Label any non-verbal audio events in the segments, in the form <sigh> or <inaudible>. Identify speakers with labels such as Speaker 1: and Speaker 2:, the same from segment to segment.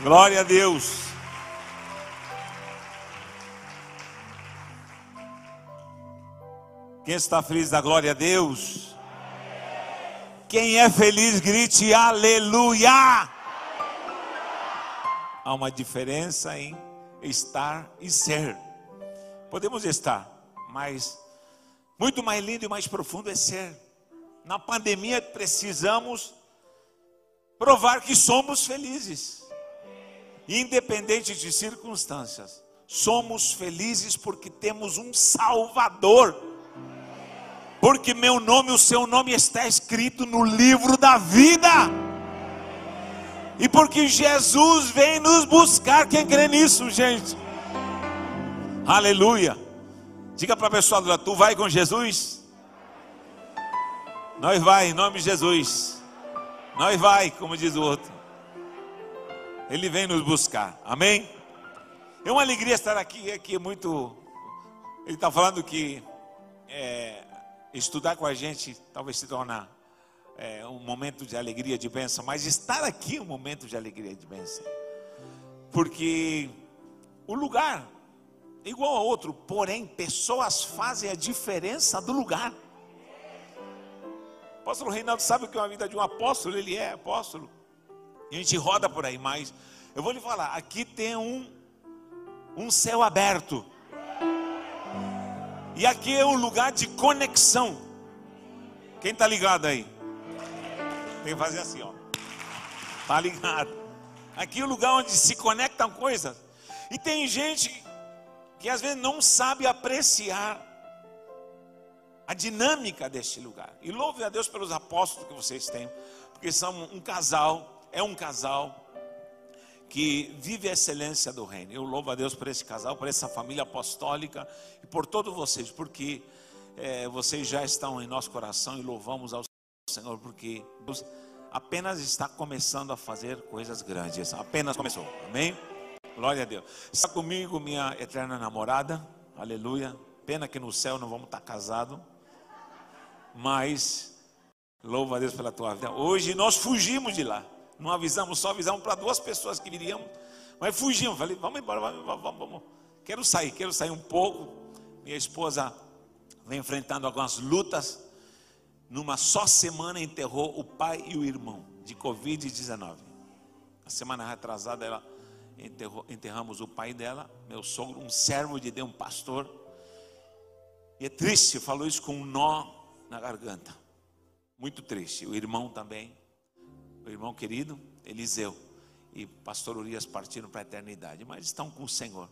Speaker 1: Glória a Deus. Quem está feliz da glória a Deus? Quem é feliz, grite aleluia. Há uma diferença em estar e ser. Podemos estar, mas muito mais lindo e mais profundo é ser. Na pandemia precisamos provar que somos felizes, independente de circunstâncias. Somos felizes porque temos um Salvador. Porque meu nome, o seu nome está escrito no livro da vida. E porque Jesus vem nos buscar. Quem crê nisso, gente? Aleluia. Diga para a pessoa do tu vai com Jesus? Nós vai, em nome de Jesus. Nós vai, como diz o outro. Ele vem nos buscar. Amém? É uma alegria estar aqui, aqui é muito. Ele está falando que é, estudar com a gente talvez se tornar é, um momento de alegria, de bênção, mas estar aqui é um momento de alegria, de bênção. Porque o lugar é igual a outro, porém, pessoas fazem a diferença do lugar. O apóstolo Reinaldo sabe o que é uma vida de um apóstolo, ele é apóstolo. A gente roda por aí, mas eu vou lhe falar, aqui tem um, um céu aberto. E aqui é um lugar de conexão. Quem está ligado aí? Tem que fazer assim, ó. Tá ligado? Aqui é o lugar onde se conectam coisas. E tem gente que às vezes não sabe apreciar a dinâmica deste lugar. E louve a Deus pelos apóstolos que vocês têm, porque são um casal, é um casal que vive a excelência do reino. Eu louvo a Deus por esse casal, por essa família apostólica e por todos vocês, porque é, vocês já estão em nosso coração e louvamos ao Senhor, porque Deus apenas está começando a fazer coisas grandes. Apenas começou. Amém? Glória a Deus. Está comigo minha eterna namorada. Aleluia. Pena que no céu não vamos estar casados. Mas louvo a Deus pela tua vida. Hoje nós fugimos de lá. Não avisamos, só avisamos para duas pessoas que viriam. Mas fugimos. Falei, vamos embora, vamos, vamos, vamos. Quero sair, quero sair um pouco. Minha esposa vem enfrentando algumas lutas. Numa só semana enterrou o pai e o irmão de Covid-19. A semana retrasada ela enterrou, enterramos o pai dela, meu sogro, um servo de Deus, um pastor. E é triste, falou isso com um nó na garganta. Muito triste. O irmão também, o irmão querido, Eliseu e pastor Urias partiram para a eternidade, mas estão com o Senhor.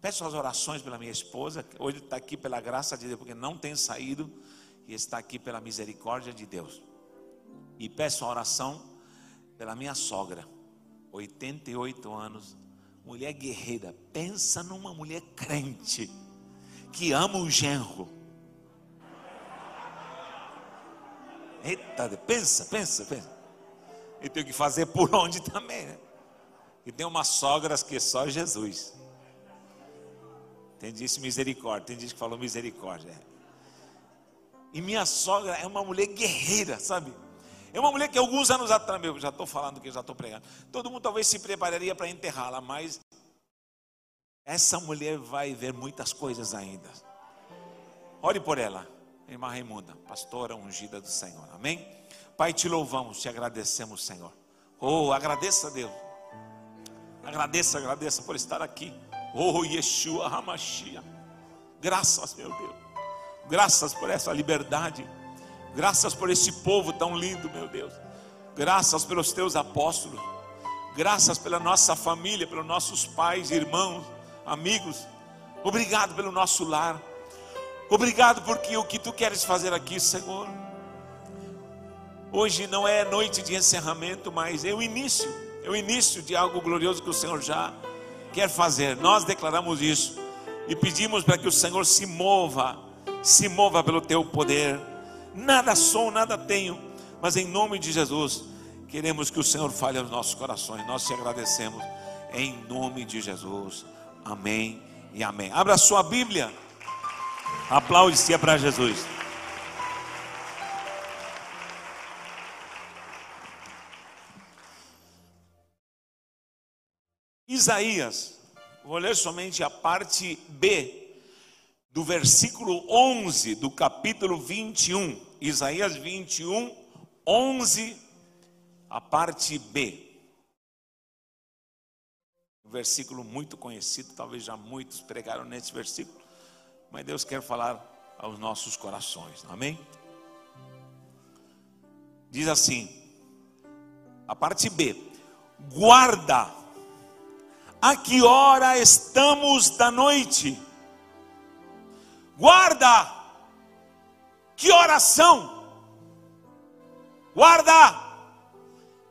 Speaker 1: Peço as orações pela minha esposa, que hoje está aqui pela graça de Deus, porque não tem saído e está aqui pela misericórdia de Deus. E peço a oração pela minha sogra, 88 anos, mulher guerreira. Pensa numa mulher crente que ama o genro. Eita, pensa, pensa, pensa. E tem que fazer por <laughs> onde também, né? E tem umas sogras que só Jesus. Tem disse misericórdia, tem gente que falou misericórdia. E minha sogra é uma mulher guerreira, sabe? É uma mulher que alguns anos atrás, meu, já estou falando que já estou pregando. Todo mundo talvez se prepararia para enterrá-la, mas essa mulher vai ver muitas coisas ainda. Ore por ela, irmã Raimunda, pastora ungida do Senhor. Amém? Pai, te louvamos, te agradecemos, Senhor. Oh, agradeça a Deus. Agradeça, agradeça por estar aqui. Oh, Yeshua Hamashia. Graças, meu Deus. Graças por essa liberdade. Graças por esse povo tão lindo, meu Deus. Graças pelos teus apóstolos. Graças pela nossa família, pelos nossos pais, irmãos, amigos. Obrigado pelo nosso lar. Obrigado porque o que tu queres fazer aqui, Senhor. Hoje não é noite de encerramento, mas é o início. É o início de algo glorioso que o Senhor já quer fazer. Nós declaramos isso e pedimos para que o Senhor se mova, se mova pelo teu poder. Nada sou, nada tenho, mas em nome de Jesus, queremos que o Senhor fale aos nossos corações. Nós te agradecemos em nome de Jesus. Amém e amém. Abra a sua Bíblia. Aplaude-se para Jesus. Isaías, vou ler somente a parte B do versículo 11 do capítulo 21. Isaías 21, 11, a parte B. Um versículo muito conhecido, talvez já muitos pregaram nesse versículo, mas Deus quer falar aos nossos corações, amém? Diz assim, a parte B: guarda, a que hora estamos da noite? Guarda, que oração? Guarda,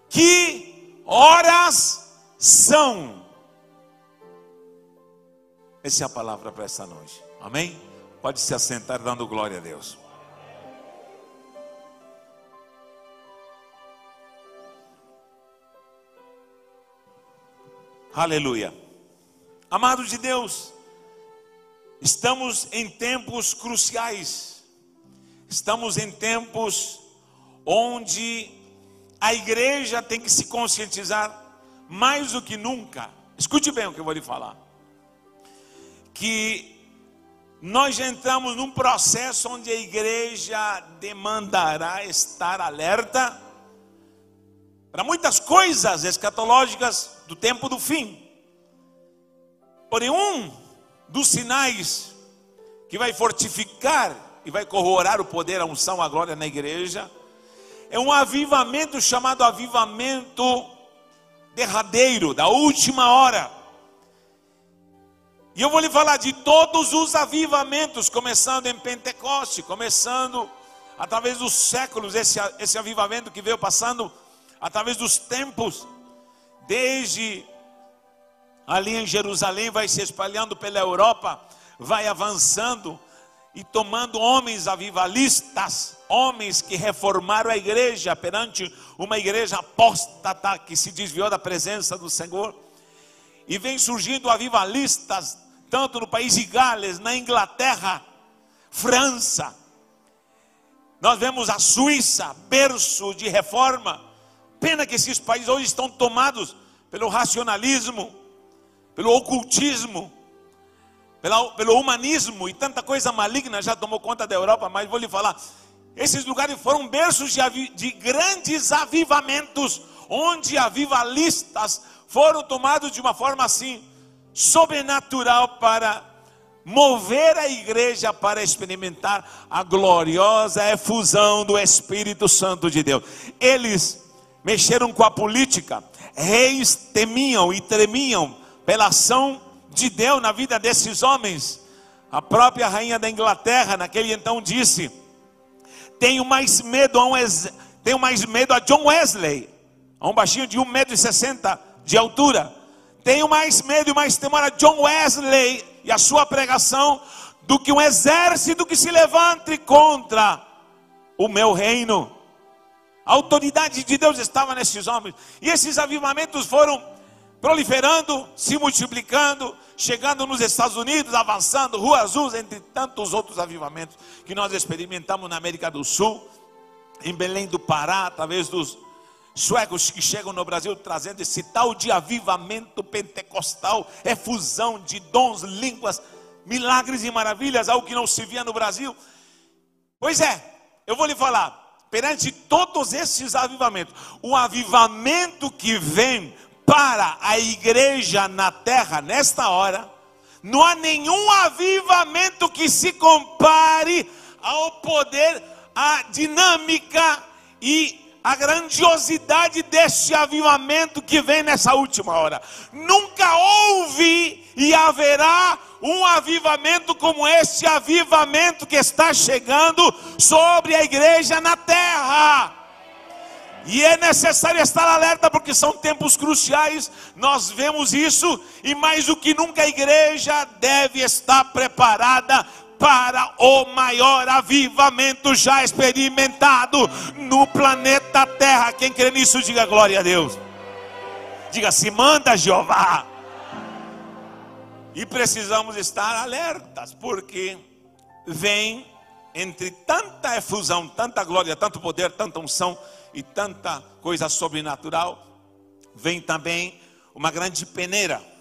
Speaker 1: que horas são? Essa é a palavra para esta noite, amém? Pode se assentar dando glória a Deus. Aleluia. Amados de Deus, estamos em tempos cruciais. Estamos em tempos onde a igreja tem que se conscientizar mais do que nunca. Escute bem o que eu vou lhe falar. Que nós já entramos num processo onde a igreja demandará estar alerta para muitas coisas escatológicas do tempo do fim. Porém, um dos sinais que vai fortificar e vai corroborar o poder, a unção, a glória na igreja, é um avivamento chamado avivamento derradeiro, da última hora. E eu vou lhe falar de todos os avivamentos, começando em Pentecoste, começando através dos séculos, esse, esse avivamento que veio passando através dos tempos, desde ali em Jerusalém, vai se espalhando pela Europa, vai avançando e tomando homens avivalistas, homens que reformaram a igreja perante uma igreja apóstata que se desviou da presença do Senhor. E vem surgindo avivalistas tanto no país de Gales, na Inglaterra, França. Nós vemos a Suíça, berço de reforma. Pena que esses países hoje estão tomados pelo racionalismo, pelo ocultismo, pelo, pelo humanismo e tanta coisa maligna já tomou conta da Europa. Mas vou lhe falar: esses lugares foram berços de, de grandes avivamentos, onde avivalistas foram tomados de uma forma assim sobrenatural para mover a igreja para experimentar a gloriosa efusão do Espírito Santo de Deus. Eles mexeram com a política, reis temiam e tremiam pela ação de Deus na vida desses homens. A própria rainha da Inglaterra, naquele então, disse: Tenho mais medo a, um, tenho mais medo a John Wesley, a um baixinho de 1,60m de altura tenho mais medo e mais temor a John Wesley e a sua pregação do que um exército que se levante contra o meu reino. A autoridade de Deus estava nesses homens. E esses avivamentos foram proliferando, se multiplicando, chegando nos Estados Unidos, avançando, Rua Azul, entre tantos outros avivamentos que nós experimentamos na América do Sul, em Belém do Pará, através dos suecos que chegam no Brasil trazendo esse tal de avivamento pentecostal, é fusão de dons, línguas, milagres e maravilhas, algo que não se via no Brasil. Pois é, eu vou lhe falar, perante todos esses avivamentos, o avivamento que vem para a igreja na terra nesta hora, não há nenhum avivamento que se compare ao poder, à dinâmica e a grandiosidade deste avivamento que vem nessa última hora. Nunca houve e haverá um avivamento como este avivamento que está chegando sobre a igreja na terra. E é necessário estar alerta porque são tempos cruciais, nós vemos isso, e mais do que nunca a igreja deve estar preparada para o maior avivamento já experimentado no planeta Terra. Quem crê nisso, diga glória a Deus. Diga se manda Jeová. E precisamos estar alertas, porque vem entre tanta efusão, tanta glória, tanto poder, tanta unção e tanta coisa sobrenatural, vem também uma grande peneira.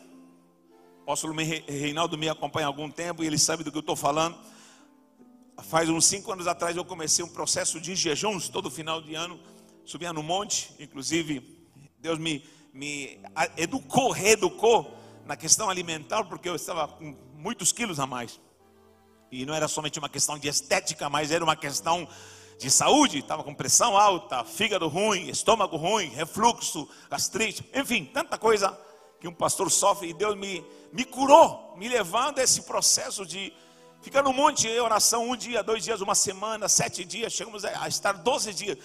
Speaker 1: Apóstolo Reinaldo me acompanha há algum tempo e ele sabe do que eu estou falando. Faz uns cinco anos atrás eu comecei um processo de jejuns todo final de ano. Subia no monte, inclusive Deus me, me educou, reeducou na questão alimentar, porque eu estava com muitos quilos a mais. E não era somente uma questão de estética, mas era uma questão de saúde. Estava com pressão alta, fígado ruim, estômago ruim, refluxo, gastrite, enfim, tanta coisa que um pastor sofre. E Deus me, me curou, me levando a esse processo de ficar no monte em oração um dia, dois dias, uma semana, sete dias, chegamos a estar doze dias.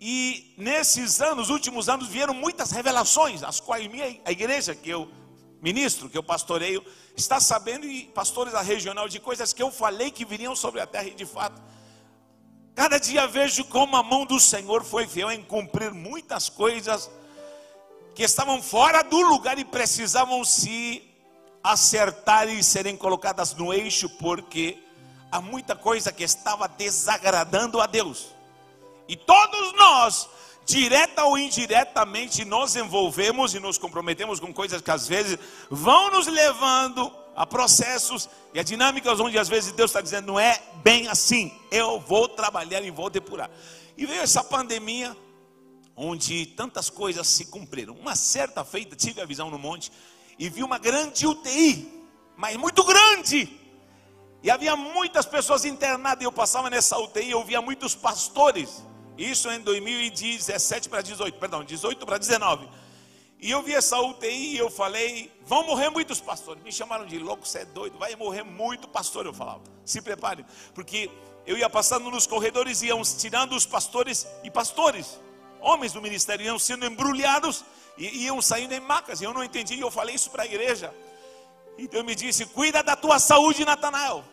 Speaker 1: E nesses anos, últimos anos, vieram muitas revelações, as quais minha, a igreja que eu ministro, que eu pastoreio, está sabendo, e pastores da regional, de coisas que eu falei que viriam sobre a terra, e de fato, cada dia vejo como a mão do Senhor foi fiel em cumprir muitas coisas que estavam fora do lugar e precisavam se acertar e serem colocadas no eixo, porque há muita coisa que estava desagradando a Deus. E todos nós direta ou indiretamente nos envolvemos e nos comprometemos com coisas que às vezes vão nos levando a processos e a dinâmicas onde às vezes Deus está dizendo não é bem assim, eu vou trabalhar e vou depurar. E veio essa pandemia onde tantas coisas se cumpriram. Uma certa feita tive a visão no monte e vi uma grande UTI, mas muito grande. E havia muitas pessoas internadas e eu passava nessa UTI, eu via muitos pastores isso em 2017 para 18, perdão, 18 para 19. E eu vi essa UTI e eu falei: vão morrer muitos pastores. Me chamaram de louco, você é doido, vai morrer muito pastor. Eu falava: se prepare, porque eu ia passando nos corredores e iam tirando os pastores e pastores, homens do ministério, iam sendo embrulhados e iam saindo em macas. E eu não entendi, e eu falei isso para a igreja. E Deus me disse: cuida da tua saúde, Natanael.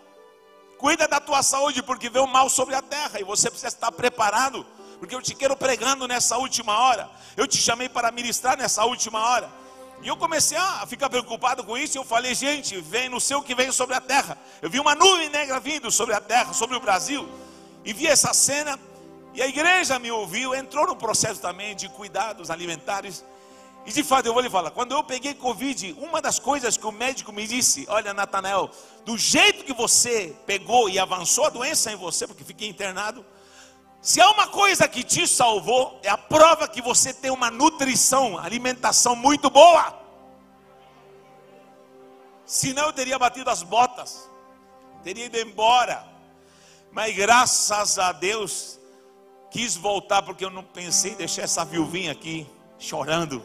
Speaker 1: Cuida da tua saúde, porque vê o mal sobre a terra e você precisa estar preparado, porque eu te quero pregando nessa última hora. Eu te chamei para ministrar nessa última hora. E eu comecei a ficar preocupado com isso. E eu falei, gente, vem no seu que vem sobre a terra. Eu vi uma nuvem negra vindo sobre a terra, sobre o Brasil. E vi essa cena. E a igreja me ouviu, entrou no processo também de cuidados alimentares. E de fato, eu vou lhe falar, quando eu peguei Covid, uma das coisas que o médico me disse, olha, Natanael, do jeito que você pegou e avançou a doença em você, porque fiquei internado, se há uma coisa que te salvou, é a prova que você tem uma nutrição, alimentação muito boa. Senão eu teria batido as botas, teria ido embora. Mas graças a Deus, quis voltar, porque eu não pensei em deixar essa viuvinha aqui chorando.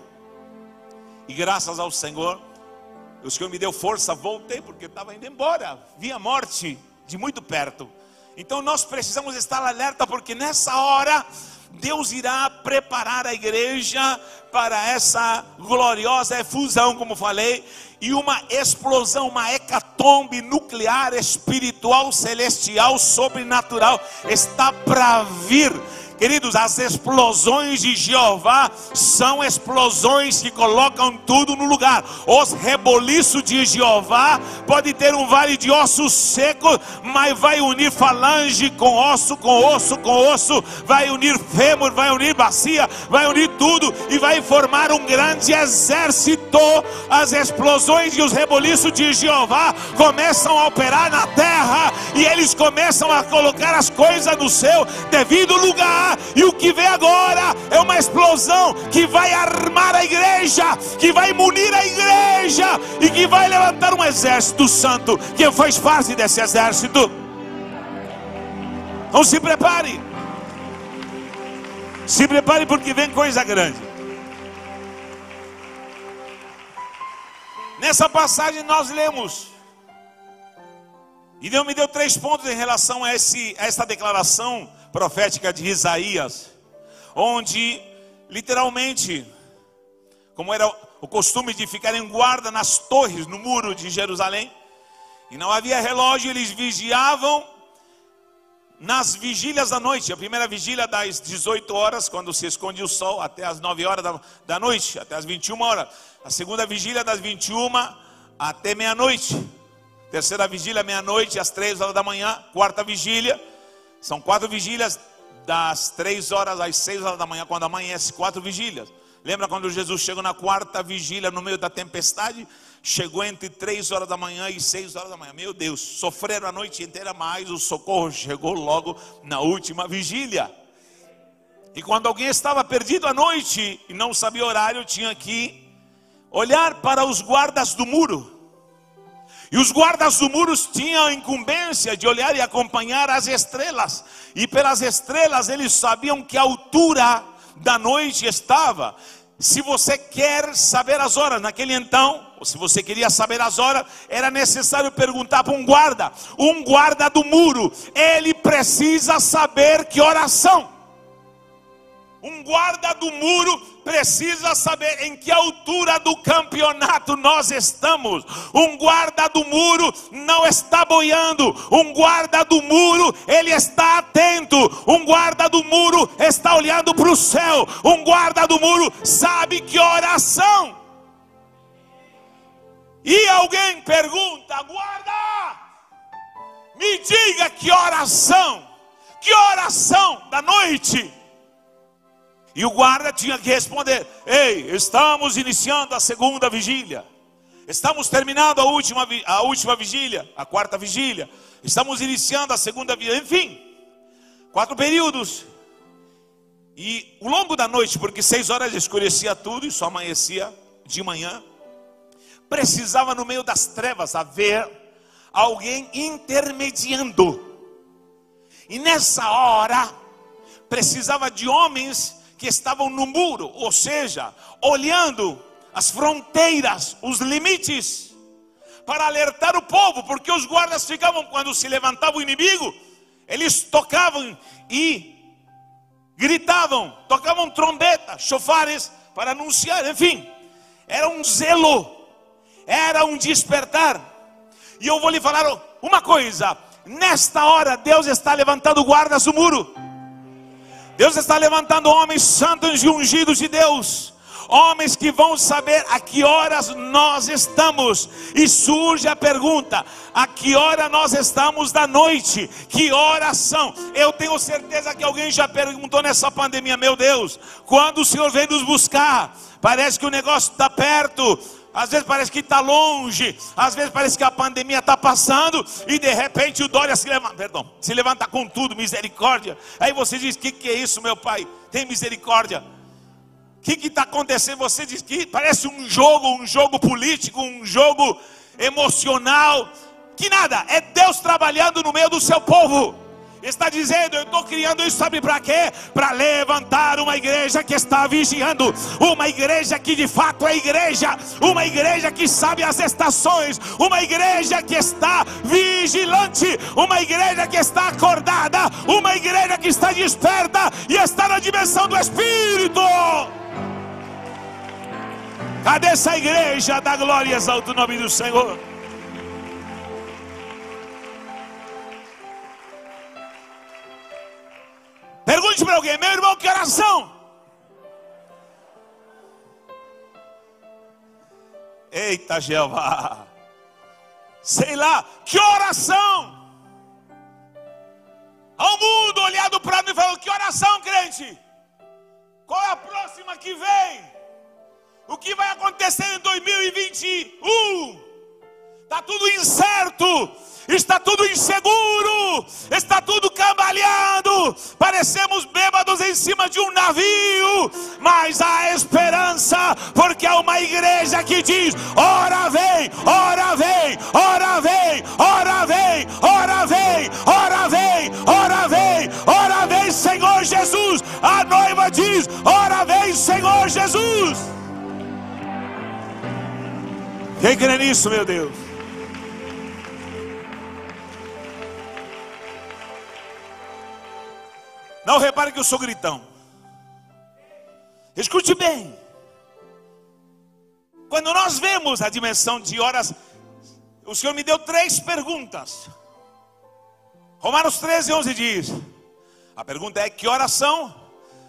Speaker 1: E graças ao Senhor, o Senhor me deu força, voltei porque estava indo embora, vi a morte de muito perto. Então nós precisamos estar alerta porque nessa hora Deus irá preparar a igreja para essa gloriosa efusão, como falei, e uma explosão, uma hecatombe nuclear, espiritual, celestial, sobrenatural está para vir Queridos, as explosões de Jeová são explosões que colocam tudo no lugar. Os reboliços de Jeová pode ter um vale de ossos secos, mas vai unir falange com osso, com osso, com osso, vai unir fêmur, vai unir bacia, vai unir tudo e vai formar um grande exército. As explosões e os reboliços de Jeová começam a operar na terra e eles começam a colocar as coisas no seu devido lugar e o que vem agora é uma explosão que vai armar a igreja, que vai munir a igreja e que vai levantar um exército santo. Quem faz parte desse exército? Então se prepare. Se prepare porque vem coisa grande. Nessa passagem nós lemos. E Deus me deu três pontos em relação a, esse, a essa declaração profética de Isaías, onde literalmente, como era o costume de ficar em guarda nas torres, no muro de Jerusalém, e não havia relógio, eles vigiavam nas vigílias da noite. A primeira vigília das 18 horas, quando se esconde o sol, até as 9 horas da, da noite, até as 21 horas. A segunda vigília das 21 até meia-noite. Terceira vigília, meia-noite, às 3 horas da manhã. Quarta vigília, são quatro vigílias das três horas às seis horas da manhã, quando amanhece, quatro vigílias. Lembra quando Jesus chegou na quarta vigília no meio da tempestade? Chegou entre três horas da manhã e seis horas da manhã. Meu Deus, sofreram a noite inteira, mas o socorro chegou logo na última vigília. E quando alguém estava perdido à noite e não sabia horário, tinha que olhar para os guardas do muro. E os guardas do muro tinham a incumbência de olhar e acompanhar as estrelas. E pelas estrelas eles sabiam que altura da noite estava. Se você quer saber as horas, naquele então, ou se você queria saber as horas, era necessário perguntar para um guarda, um guarda do muro, ele precisa saber que horas são. Um guarda do muro precisa saber em que altura do campeonato nós estamos. Um guarda do muro não está boiando. Um guarda do muro, ele está atento. Um guarda do muro está olhando para o céu. Um guarda do muro sabe que oração. E alguém pergunta: guarda, me diga que oração, que oração da noite. E o guarda tinha que responder: Ei, estamos iniciando a segunda vigília. Estamos terminando a última, a última vigília, a quarta vigília. Estamos iniciando a segunda vigília. Enfim, quatro períodos. E o longo da noite, porque seis horas escurecia tudo e só amanhecia de manhã, precisava no meio das trevas haver alguém intermediando. E nessa hora, precisava de homens que estavam no muro, ou seja, olhando as fronteiras, os limites, para alertar o povo, porque os guardas ficavam, quando se levantava o inimigo, eles tocavam e gritavam, tocavam trombetas, chofares para anunciar, enfim, era um zelo, era um despertar. E eu vou lhe falar uma coisa: nesta hora Deus está levantando guardas do muro. Deus está levantando homens santos e ungidos de Deus. Homens que vão saber a que horas nós estamos. E surge a pergunta: a que hora nós estamos da noite? Que horas são? Eu tenho certeza que alguém já perguntou nessa pandemia: meu Deus, quando o Senhor vem nos buscar? Parece que o negócio está perto, às vezes parece que está longe, às vezes parece que a pandemia está passando e de repente o Dória se levanta, perdão, se levanta com tudo, misericórdia. Aí você diz: O que, que é isso, meu pai? Tem misericórdia. O que está acontecendo? Você diz que parece um jogo, um jogo político, um jogo emocional. Que nada, é Deus trabalhando no meio do seu povo está dizendo: Eu estou criando isso, sabe para quê? Para levantar uma igreja que está vigiando, uma igreja que de fato é igreja, uma igreja que sabe as estações, uma igreja que está vigilante, uma igreja que está acordada, uma igreja que está desperta e está na dimensão do Espírito. Cadê essa igreja? Dá glórias ao nome do Senhor. Pergunte para alguém, meu irmão, que oração? Eita, Jeová. Sei lá, que oração? Ao mundo olhado para mim e falando: Que oração, crente? Qual é a próxima que vem? O que vai acontecer em 2021? Está tudo incerto está tudo inseguro, está tudo cambaleando, parecemos bêbados em cima de um navio, mas há esperança, porque há uma igreja que diz: ora vem, ora vem, ora vem, ora vem, ora vem, ora vem, ora vem, ora vem, Senhor Jesus. A noiva diz: ora vem, Senhor Jesus. Quem crê nisso, meu Deus? Não repare que eu sou gritão. Escute bem. Quando nós vemos a dimensão de horas, o Senhor me deu três perguntas. Romanos 13, 11 diz: A pergunta é: que horas são?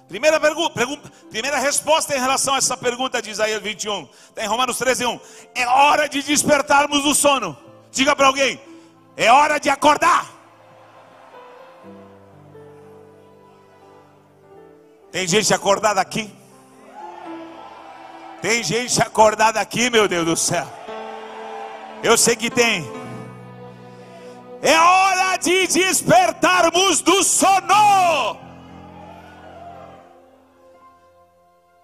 Speaker 1: Primeira, pergunta, pergunta, primeira resposta em relação a essa pergunta de Isaías 21, tem Romanos 13, 1. É hora de despertarmos do sono. Diga para alguém: é hora de acordar. Tem gente acordada aqui. Tem gente acordada aqui, meu Deus do céu. Eu sei que tem. É hora de despertarmos do sono.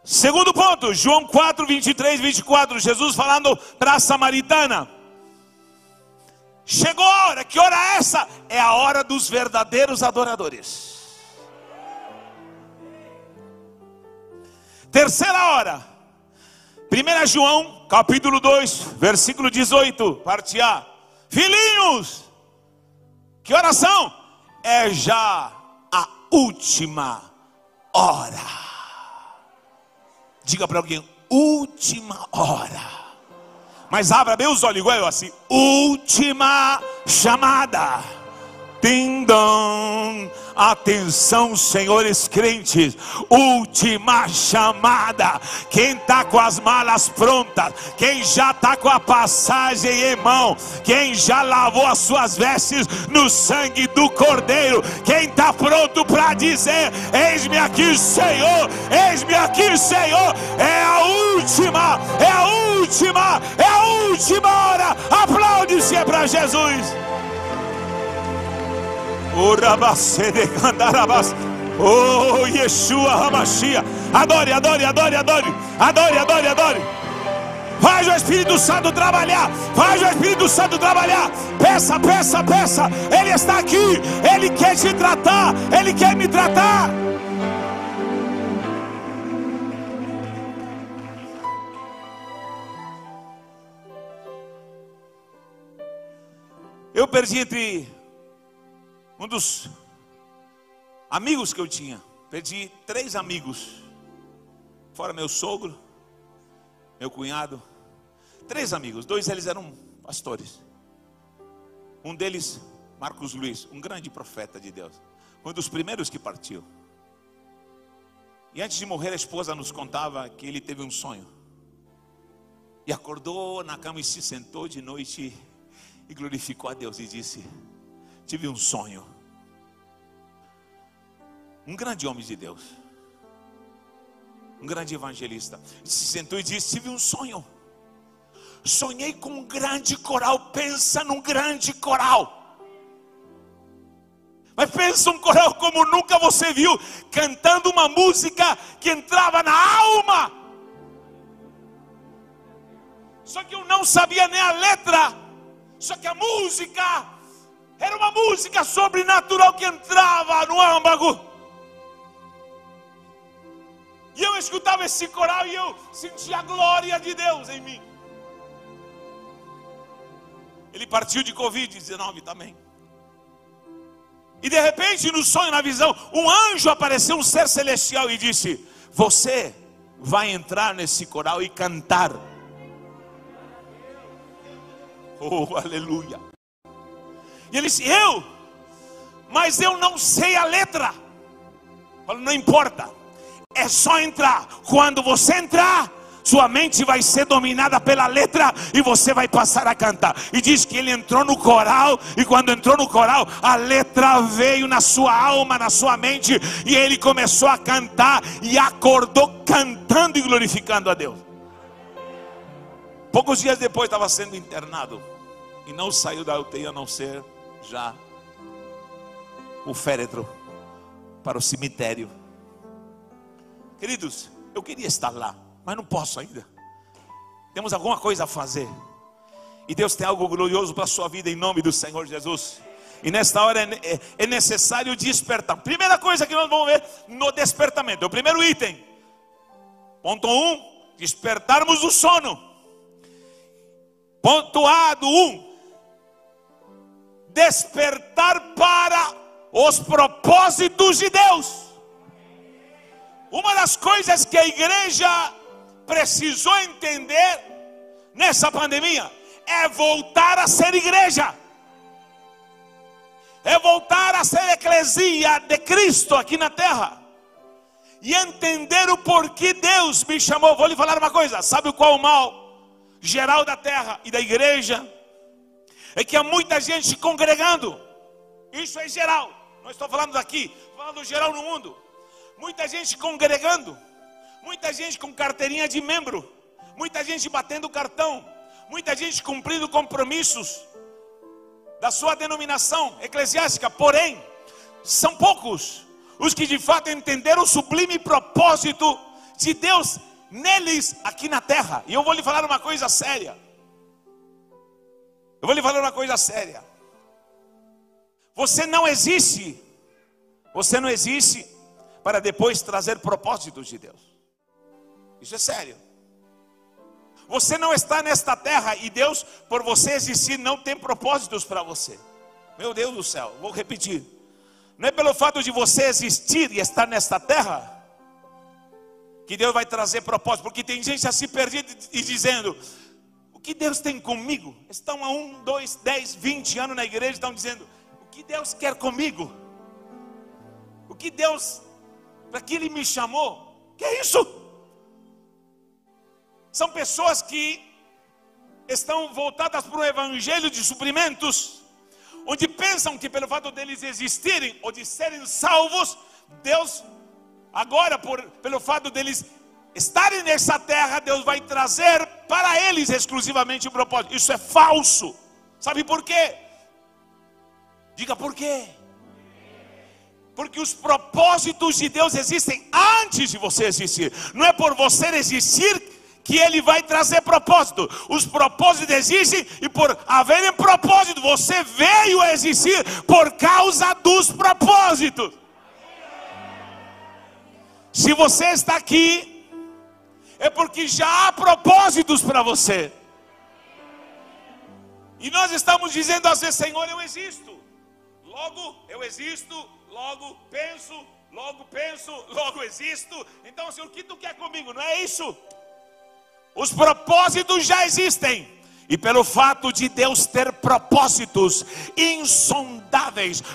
Speaker 1: Segundo ponto, João 4, 23, 24. Jesus falando para a samaritana. Chegou a hora, que hora é essa? É a hora dos verdadeiros adoradores. Terceira hora, 1 João, capítulo 2, versículo 18, parte A. Filhinhos, que oração? É já a última hora. Diga para alguém, última hora. Mas abra bem os olhos, igual eu assim. Última chamada. Tindam. Atenção, senhores crentes, última chamada. Quem está com as malas prontas, quem já está com a passagem em mão, quem já lavou as suas vestes no sangue do Cordeiro, quem está pronto para dizer: Eis-me aqui, Senhor, eis-me aqui, Senhor. É a última, é a última, é a última hora. Aplaude-se para Jesus. Oh, Yeshua Hamashia. Adore, adore, adore, adore. Adore, adore, adore. Faz o Espírito Santo trabalhar. Faz o Espírito Santo trabalhar. Peça, peça, peça. Ele está aqui. Ele quer te tratar. Ele quer me tratar. Eu perdi entre um dos amigos que eu tinha. Perdi três amigos, fora meu sogro, meu cunhado. Três amigos, dois deles eram pastores. Um deles, Marcos Luiz, um grande profeta de Deus. Um dos primeiros que partiu. E antes de morrer, a esposa nos contava que ele teve um sonho. E acordou na cama e se sentou de noite e glorificou a Deus e disse: tive um sonho. Um grande homem de Deus, um grande evangelista, se sentou e disse: Tive um sonho. Sonhei com um grande coral. Pensa num grande coral. Mas pensa um coral como nunca você viu, cantando uma música que entrava na alma. Só que eu não sabia nem a letra. Só que a música era uma música sobrenatural que entrava no âmago. E eu escutava esse coral e eu sentia a glória de Deus em mim. Ele partiu de Covid-19 também. E de repente, no sonho, na visão, um anjo apareceu, um ser celestial, e disse: Você vai entrar nesse coral e cantar. Oh, aleluia. E ele disse: Eu, mas eu não sei a letra. Falei, não importa, é só entrar. Quando você entrar, sua mente vai ser dominada pela letra e você vai passar a cantar. E diz que ele entrou no coral, e quando entrou no coral, a letra veio na sua alma, na sua mente, e ele começou a cantar e acordou cantando e glorificando a Deus. Poucos dias depois estava sendo internado e não saiu da UTI a não ser já o féretro para o cemitério. Queridos, eu queria estar lá, mas não posso ainda. Temos alguma coisa a fazer. E Deus tem algo glorioso para a sua vida em nome do Senhor Jesus. E nesta hora é, é, é necessário despertar. Primeira coisa que nós vamos ver no despertamento. É o primeiro item. Ponto 1. Um, despertarmos o sono. Ponto A do 1. Um, despertar para os propósitos de Deus. Uma das coisas que a igreja precisou entender nessa pandemia é voltar a ser igreja. É voltar a ser eclesia de Cristo aqui na terra. E entender o porquê Deus me chamou. Vou lhe falar uma coisa: sabe qual o mal geral da terra e da igreja? é que há muita gente congregando. Isso é geral. Não estou falando daqui, estou falando geral no mundo. Muita gente congregando. Muita gente com carteirinha de membro. muita gente batendo cartão, muita gente cumprindo compromissos da sua denominação eclesiástica, porém, são poucos os que de fato entenderam o sublime propósito de Deus neles aqui na terra. E eu vou lhe falar uma coisa séria. Eu vou lhe falar uma coisa séria. Você não existe, você não existe para depois trazer propósitos de Deus. Isso é sério. Você não está nesta terra e Deus, por você existir, não tem propósitos para você. Meu Deus do céu, vou repetir. Não é pelo fato de você existir e estar nesta terra que Deus vai trazer propósito, porque tem gente assim perdida e dizendo: O que Deus tem comigo? Estão há um, dois, dez, vinte anos na igreja, estão dizendo: O que Deus quer comigo? O que Deus, para que Ele me chamou? Que é isso? São pessoas que estão voltadas para o evangelho de suprimentos, onde pensam que pelo fato deles existirem ou de serem salvos, Deus, agora por, pelo fato deles estarem nessa terra, Deus vai trazer para eles exclusivamente o propósito. Isso é falso. Sabe por quê? Diga por quê? Porque os propósitos de Deus existem antes de você existir. Não é por você existir que ele vai trazer propósito. Os propósitos existem e por haverem propósito, você veio a existir por causa dos propósitos. Se você está aqui, é porque já há propósitos para você. E nós estamos dizendo às vezes, Senhor, eu existo. Logo eu existo, logo penso, logo penso, <laughs> logo existo. Então, Senhor, o que tu quer comigo? Não é isso? Os propósitos já existem. E pelo fato de Deus ter propósitos insondáveis,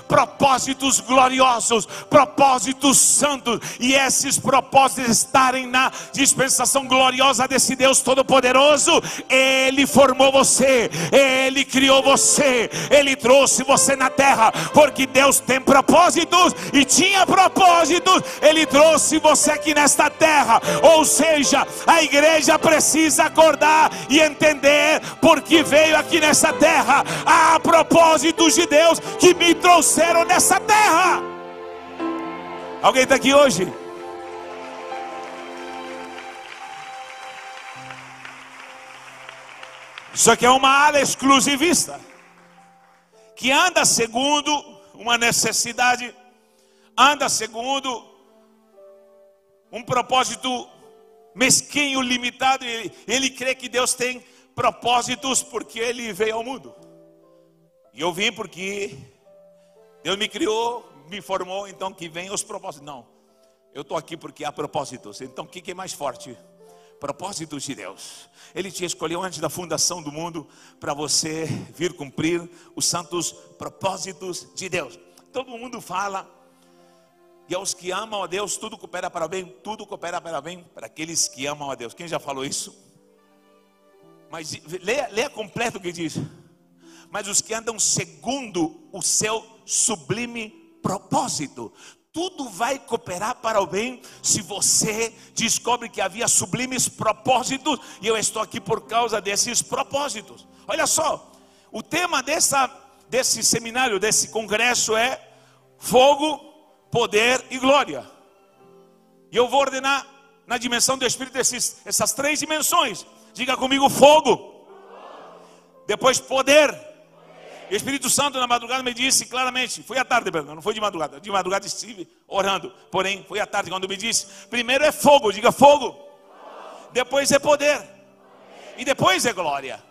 Speaker 1: propósitos gloriosos, propósitos santos, e esses propósitos estarem na dispensação gloriosa desse Deus Todo-Poderoso, Ele formou você, Ele criou você, Ele trouxe você na terra, porque Deus tem propósitos e tinha propósitos, Ele trouxe você aqui nesta terra. Ou seja, a igreja precisa acordar e entender porque veio aqui nessa terra. Há propósitos de Deus que me trouxeram nessa terra. Alguém está aqui hoje? Isso aqui é uma ala exclusivista que anda segundo uma necessidade, anda segundo um propósito mesquinho, limitado. Ele, ele crê que Deus tem propósitos porque ele veio ao mundo. E eu vim porque Deus me criou, me formou, então que vem os propósitos. Não, eu estou aqui porque há propósitos. Então o que é mais forte? Propósitos de Deus. Ele te escolheu antes da fundação do mundo para você vir cumprir os santos propósitos de Deus. Todo mundo fala e aos que amam a Deus, tudo coopera para bem, tudo coopera para bem para aqueles que amam a Deus. Quem já falou isso? Mas leia, leia completo o que diz. Mas os que andam segundo o seu sublime propósito, tudo vai cooperar para o bem se você descobre que havia sublimes propósitos e eu estou aqui por causa desses propósitos. Olha só, o tema dessa, desse seminário, desse congresso é fogo, poder e glória. E eu vou ordenar na dimensão do Espírito esses, essas três dimensões. Diga comigo fogo. Depois poder. O Espírito Santo na madrugada me disse claramente, foi à tarde, perdão, não foi de madrugada, de madrugada estive orando, porém foi à tarde quando me disse, primeiro é fogo, diga fogo, depois é poder, e depois é glória.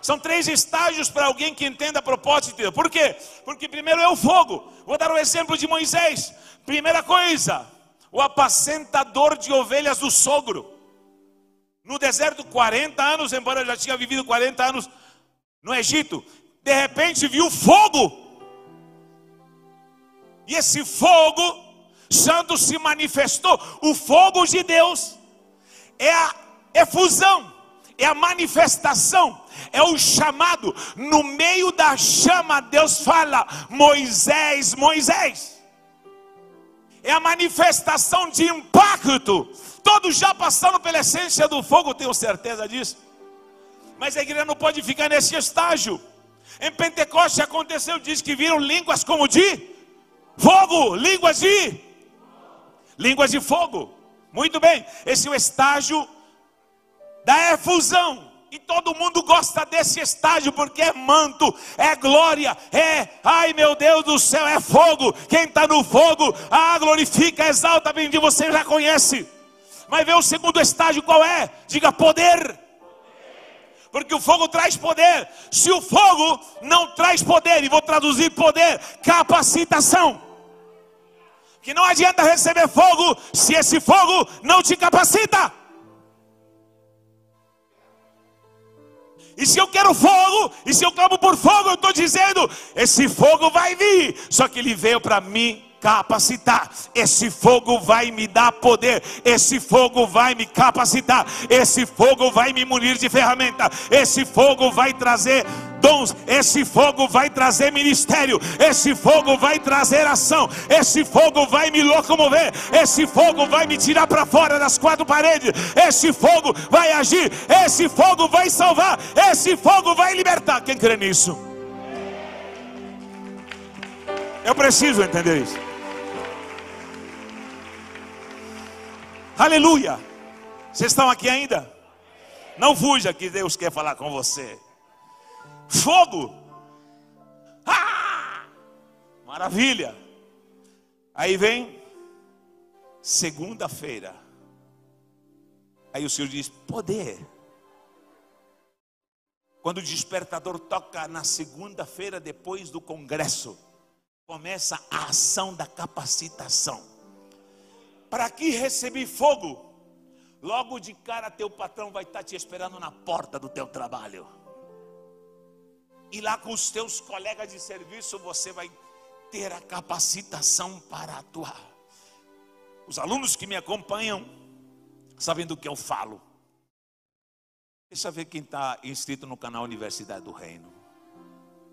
Speaker 1: São três estágios para alguém que entenda a propósito de Deus. Por quê? Porque primeiro é o fogo. Vou dar o um exemplo de Moisés. Primeira coisa, o apacentador de ovelhas do sogro no deserto 40 anos, embora já tinha vivido 40 anos no Egito, de repente viu fogo. E esse fogo santo se manifestou. O fogo de Deus é a efusão, é a manifestação, é o chamado. No meio da chama, Deus fala: Moisés, Moisés. É a manifestação de impacto Todos já passaram pela essência do fogo, tenho certeza disso. Mas a igreja não pode ficar nesse estágio. Em Pentecoste aconteceu, diz que viram línguas como de fogo, línguas de línguas de fogo. Muito bem, esse é o estágio da efusão. E todo mundo gosta desse estágio porque é manto, é glória, é, ai meu Deus do céu, é fogo. Quem está no fogo, ah, glorifica, exalta, bendito, você já conhece. Mas vê o segundo estágio qual é? Diga poder. Porque o fogo traz poder. Se o fogo não traz poder, e vou traduzir poder, capacitação. Que não adianta receber fogo se esse fogo não te capacita. E se eu quero fogo, e se eu clamo por fogo, eu estou dizendo: esse fogo vai vir. Só que ele veio para mim capacitar. Esse fogo vai me dar poder. Esse fogo vai me capacitar. Esse fogo vai me munir de ferramenta. Esse fogo vai trazer dons. Esse fogo vai trazer ministério. Esse fogo vai trazer ação. Esse fogo vai me locomover. Esse fogo vai me tirar para fora das quatro paredes. Esse fogo vai agir. Esse fogo vai salvar. Esse fogo vai libertar. Quem crê nisso? Eu preciso entender isso. Aleluia. Vocês estão aqui ainda? Não fuja que Deus quer falar com você. Fogo. Ah! Maravilha. Aí vem segunda-feira. Aí o Senhor diz: poder. Quando o despertador toca na segunda-feira, depois do congresso, começa a ação da capacitação. Para que receber fogo? Logo de cara teu patrão vai estar te esperando na porta do teu trabalho. E lá com os teus colegas de serviço você vai ter a capacitação para atuar. Os alunos que me acompanham sabem do que eu falo. Deixa eu ver quem está inscrito no canal Universidade do Reino.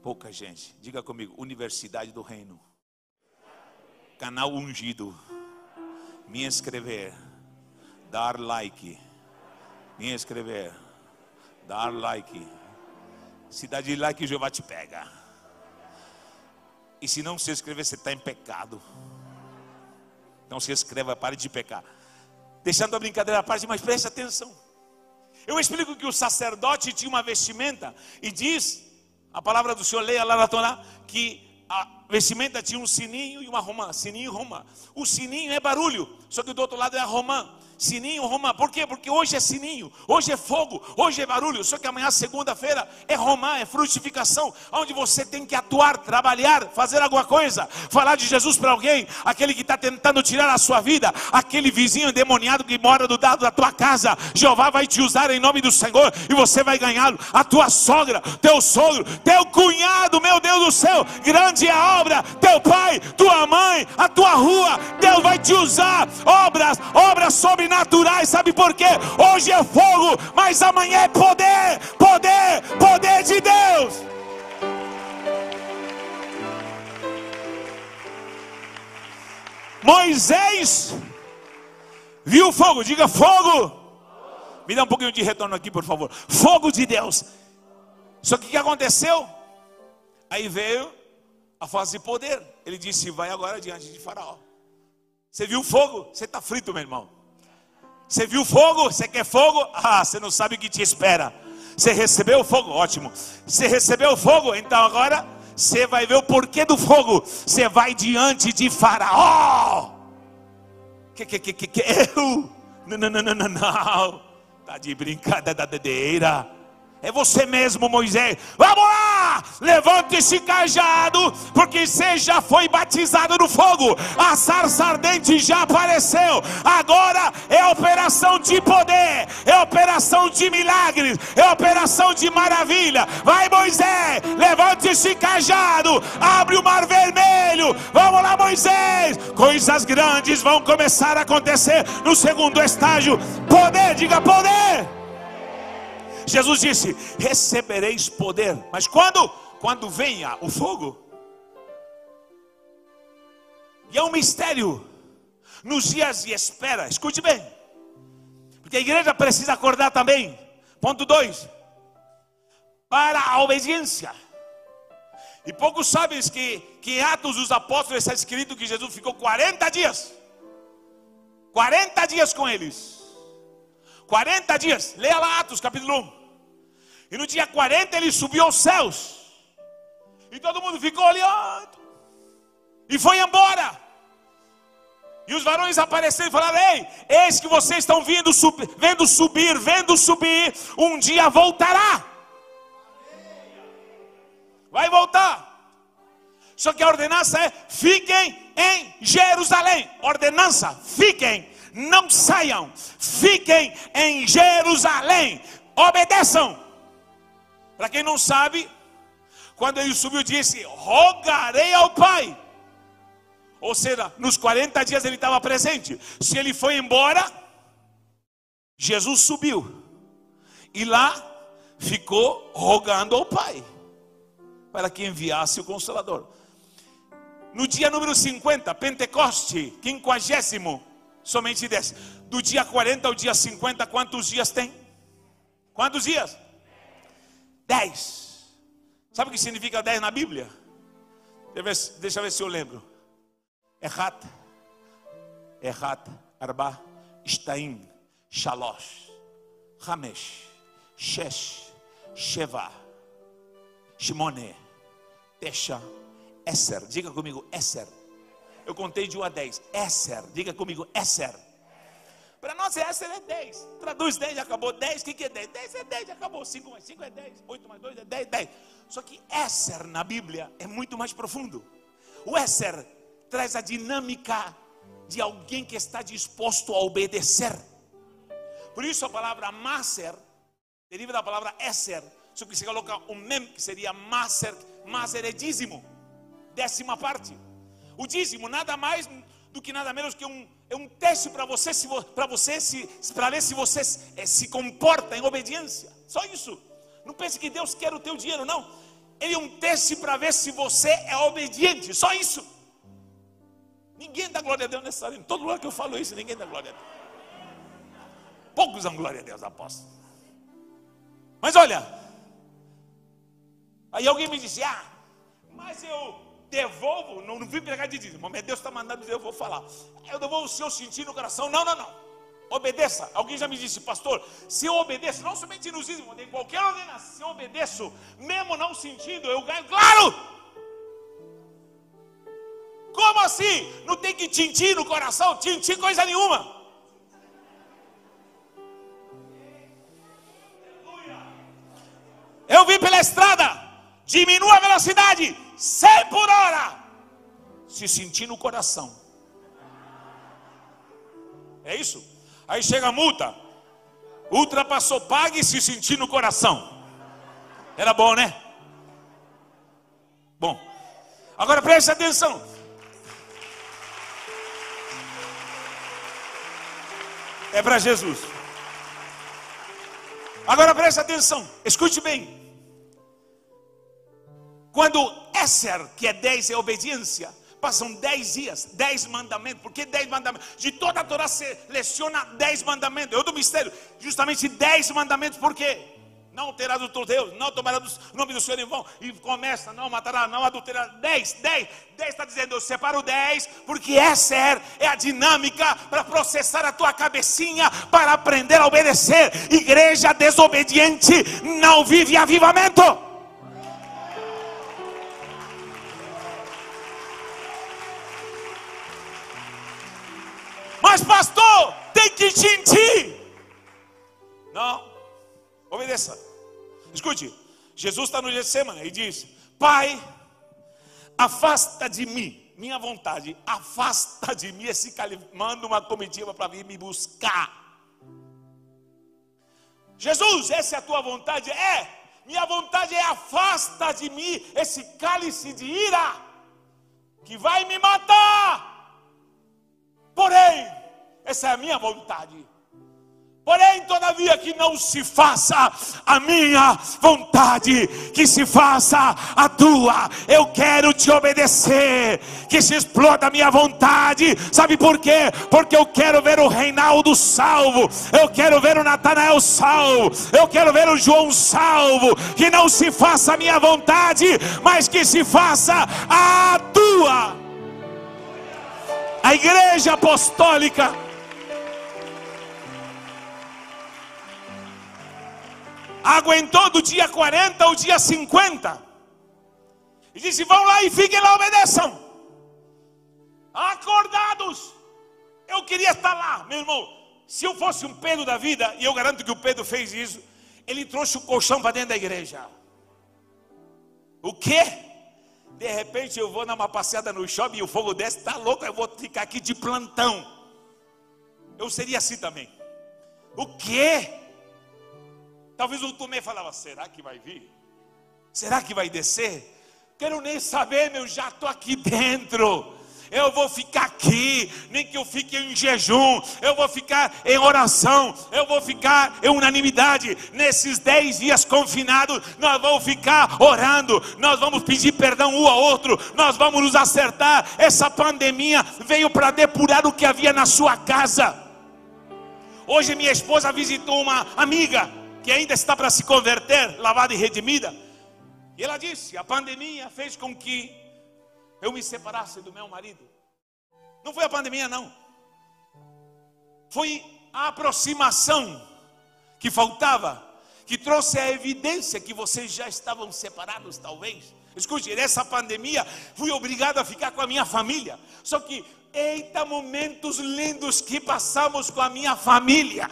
Speaker 1: Pouca gente. Diga comigo, Universidade do Reino. Canal ungido me inscrever, dar like, me inscrever, dar like. Se dá de like, Jeová te pega. E se não se inscrever, você está em pecado. Então se inscreva, pare de pecar. Deixando a brincadeira à parte, mas preste atenção. Eu explico que o sacerdote tinha uma vestimenta e diz, a palavra do Senhor, leia lá na Torá, que a vestimenta tinha um sininho e uma romã. Sininho e romã. O sininho é barulho, só que do outro lado é a romã. Sininho, romã. Por quê? Porque hoje é sininho, hoje é fogo, hoje é barulho. Só que amanhã, segunda-feira, é romã, é frutificação, onde você tem que atuar, trabalhar, fazer alguma coisa, falar de Jesus para alguém, aquele que está tentando tirar a sua vida, aquele vizinho endemoniado que mora do lado da tua casa. Jeová vai te usar em nome do Senhor e você vai ganhá-lo. A tua sogra, teu sogro, teu cunhado, meu Deus do céu, grande é a obra. Teu pai, tua mãe, a tua rua, Deus vai te usar. Obras, obras sobre sobrenaturais, sabe por quê? Hoje é fogo, mas amanhã é poder, poder, poder de Deus. Moisés viu fogo, diga fogo. Me dá um pouquinho de retorno aqui, por favor. Fogo de Deus. Só que o que aconteceu? Aí veio a fase de poder. Ele disse: Vai agora diante de Faraó. Você viu fogo? Você está frito, meu irmão. Você viu fogo? Você quer fogo? Ah, você não sabe o que te espera. Você recebeu o fogo? Ótimo. Você recebeu o fogo? Então agora você vai ver o porquê do fogo. Você vai diante de Faraó. Que que que que, que eu? Não, não, não, não, não, não. Tá de brincadeira. É você mesmo, Moisés. Vamos lá! Levante esse cajado, porque você já foi batizado no fogo. A sarça ardente já apareceu. Agora é operação de poder, é operação de milagres, é operação de maravilha. Vai, Moisés, levante esse cajado, abre o mar vermelho. Vamos lá, Moisés. Coisas grandes vão começar a acontecer no segundo estágio. Poder, diga poder. Jesus disse: recebereis poder. Mas quando? Quando venha o fogo. E é um mistério. Nos dias de espera, escute bem. Porque a igreja precisa acordar também. Ponto 2. Para a obediência. E poucos sabem que, que em Atos dos Apóstolos está escrito que Jesus ficou 40 dias. 40 dias com eles. 40 dias. Leia lá Atos capítulo 1. E no dia 40 ele subiu aos céus. E todo mundo ficou olhando. E foi embora. E os varões apareceram e falaram: Ei, eis que vocês estão vindo, sub, vendo subir, vendo subir, um dia voltará. Vai voltar. Só que a ordenança é: fiquem em Jerusalém. Ordenança: fiquem, não saiam, fiquem em Jerusalém, obedeçam. Para quem não sabe, quando ele subiu, disse: Rogarei ao Pai ou seja, nos 40 dias ele estava presente. Se ele foi embora, Jesus subiu. E lá ficou rogando ao Pai para que enviasse o Consolador. No dia número 50, Pentecoste, quinquagésimo, somente 10. Do dia 40 ao dia 50, quantos dias tem? Quantos dias? 10. Sabe o que significa 10 na Bíblia? Deixa eu ver se eu lembro. Errat, Errat, Arba, Estaim, Shalosh, Ramesh, Shesh, Sheva, Shimone, Tesha, Esser. Diga comigo, Esser. Eu contei de 1 a 10. Esser. Diga comigo, Esser. Para nós, Esser é 10. Traduz 10, acabou 10. O que, que é 10? 10 é 10, acabou. 5 mais 5 é 10. 8 mais 2 é 10, 10. Só que Esser na Bíblia é muito mais profundo. O Esser traz a dinâmica de alguém que está disposto a obedecer. Por isso a palavra maser deriva da palavra esser. Só que se coloca um mem, que seria maser. Maser é dízimo, décima parte. O dízimo nada mais do que nada menos que um, é um teste para você, se, para você se, para ver se você é, se comporta em obediência. Só isso. Não pense que Deus quer o teu dinheiro, não. Ele é um teste para ver se você é obediente. Só isso. Ninguém dá glória a Deus nessa área. Todo lugar que eu falo isso, ninguém dá glória a Deus. Poucos dão glória a Deus, apóstolo. Mas olha, aí alguém me disse: Ah, mas eu devolvo, não, não vim pregar de dízimo, mas Deus está mandando dizer, eu vou falar. Eu devolvo se eu sentir no coração. Não, não, não. Obedeça. Alguém já me disse, pastor, se eu obedeço, não somente no dízimo, em qualquer ordenação, se eu obedeço, mesmo não sentindo, eu ganho. Claro! Como assim? Não tem que tintir no coração? Tintir coisa nenhuma. Eu vim pela estrada, diminua a velocidade, 100 por hora. Se sentir no coração. É isso? Aí chega a multa. Ultrapassou, pague se sentir no coração. Era bom, né? Bom, agora preste atenção. é para Jesus. Agora preste atenção, escute bem. Quando Esser, que é 10, é obediência, passam 10 dias, 10 mandamentos. Por que 10 mandamentos? De toda a Torá seleciona 10 mandamentos. É outro mistério. Justamente 10 mandamentos, por quê? não terás o teu Deus, não tomarás o nome do Senhor em vão, e começa, não matará, não adulterará, 10, 10, 10 está dizendo, eu separo 10, porque essa é, é a dinâmica para processar a tua cabecinha, para aprender a obedecer, igreja desobediente não vive avivamento, mas pastor, tem que sentir, não, obedeça, Escute, Jesus está no Getsemane e diz: Pai, afasta de mim, minha vontade, afasta de mim esse cálice, manda uma comitiva para vir me buscar. Jesus, essa é a tua vontade? É, minha vontade é afasta de mim esse cálice de ira, que vai me matar. Porém, essa é a minha vontade. Porém, todavia, que não se faça a minha vontade, que se faça a tua. Eu quero te obedecer, que se exploda a minha vontade. Sabe por quê? Porque eu quero ver o Reinaldo salvo, eu quero ver o Natanael salvo, eu quero ver o João salvo. Que não se faça a minha vontade, mas que se faça a tua. A igreja apostólica aguentou do dia 40 ao dia 50. E disse: vão lá e fiquem lá, obedeçam. Acordados. Eu queria estar lá, meu irmão. Se eu fosse um Pedro da vida, e eu garanto que o Pedro fez isso, ele trouxe o colchão para dentro da igreja. O quê? De repente eu vou numa passeada no shopping e o fogo desce, está louco, eu vou ficar aqui de plantão. Eu seria assim também. O quê? Talvez o Tomé falava: será que vai vir? Será que vai descer? Quero nem saber, meu, já estou aqui dentro. Eu vou ficar aqui, nem que eu fique em jejum, eu vou ficar em oração, eu vou ficar em unanimidade. Nesses dez dias confinados, nós vamos ficar orando, nós vamos pedir perdão um ao outro, nós vamos nos acertar. Essa pandemia veio para depurar o que havia na sua casa. Hoje minha esposa visitou uma amiga que ainda está para se converter, lavada e redimida. E ela disse: a pandemia fez com que eu me separasse do meu marido. Não foi a pandemia, não. Foi a aproximação que faltava, que trouxe a evidência que vocês já estavam separados, talvez. Escute, nessa pandemia fui obrigado a ficar com a minha família. Só que, eita, momentos lindos que passamos com a minha família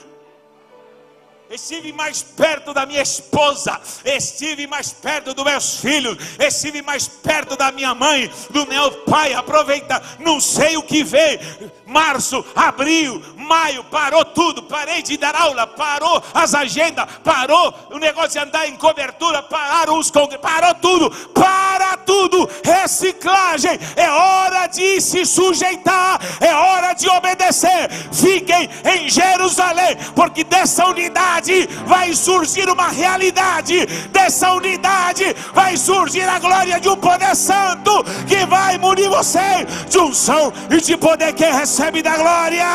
Speaker 1: estive mais perto da minha esposa, estive mais perto dos meus filhos, estive mais perto da minha mãe, do meu pai. Aproveita, não sei o que veio. Março, abril, maio, parou tudo. Parei de dar aula, parou as agendas, parou o negócio de andar em cobertura, pararam os congressos, parou tudo, para tudo. Reciclagem, é hora de se sujeitar, é hora de obedecer. Fiquem em Jerusalém, porque dessa unidade unidade vai surgir uma realidade, dessa unidade vai surgir a glória de um poder santo que vai munir você de unção e de poder que recebe da glória.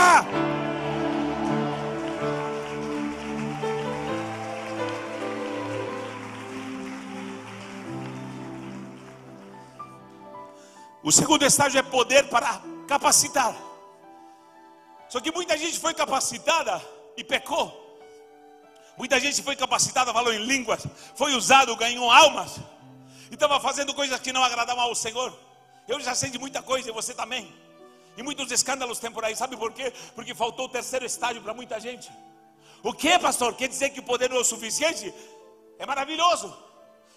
Speaker 1: O segundo estágio é poder para capacitar. Só que muita gente foi capacitada e pecou. Muita gente foi capacitada, falou em línguas, foi usado, ganhou almas, e estava fazendo coisas que não agradavam ao Senhor. Eu já sei de muita coisa, e você também. E muitos escândalos temporais, sabe por quê? Porque faltou o terceiro estágio para muita gente. O que, pastor? Quer dizer que o poder não é o suficiente? É maravilhoso,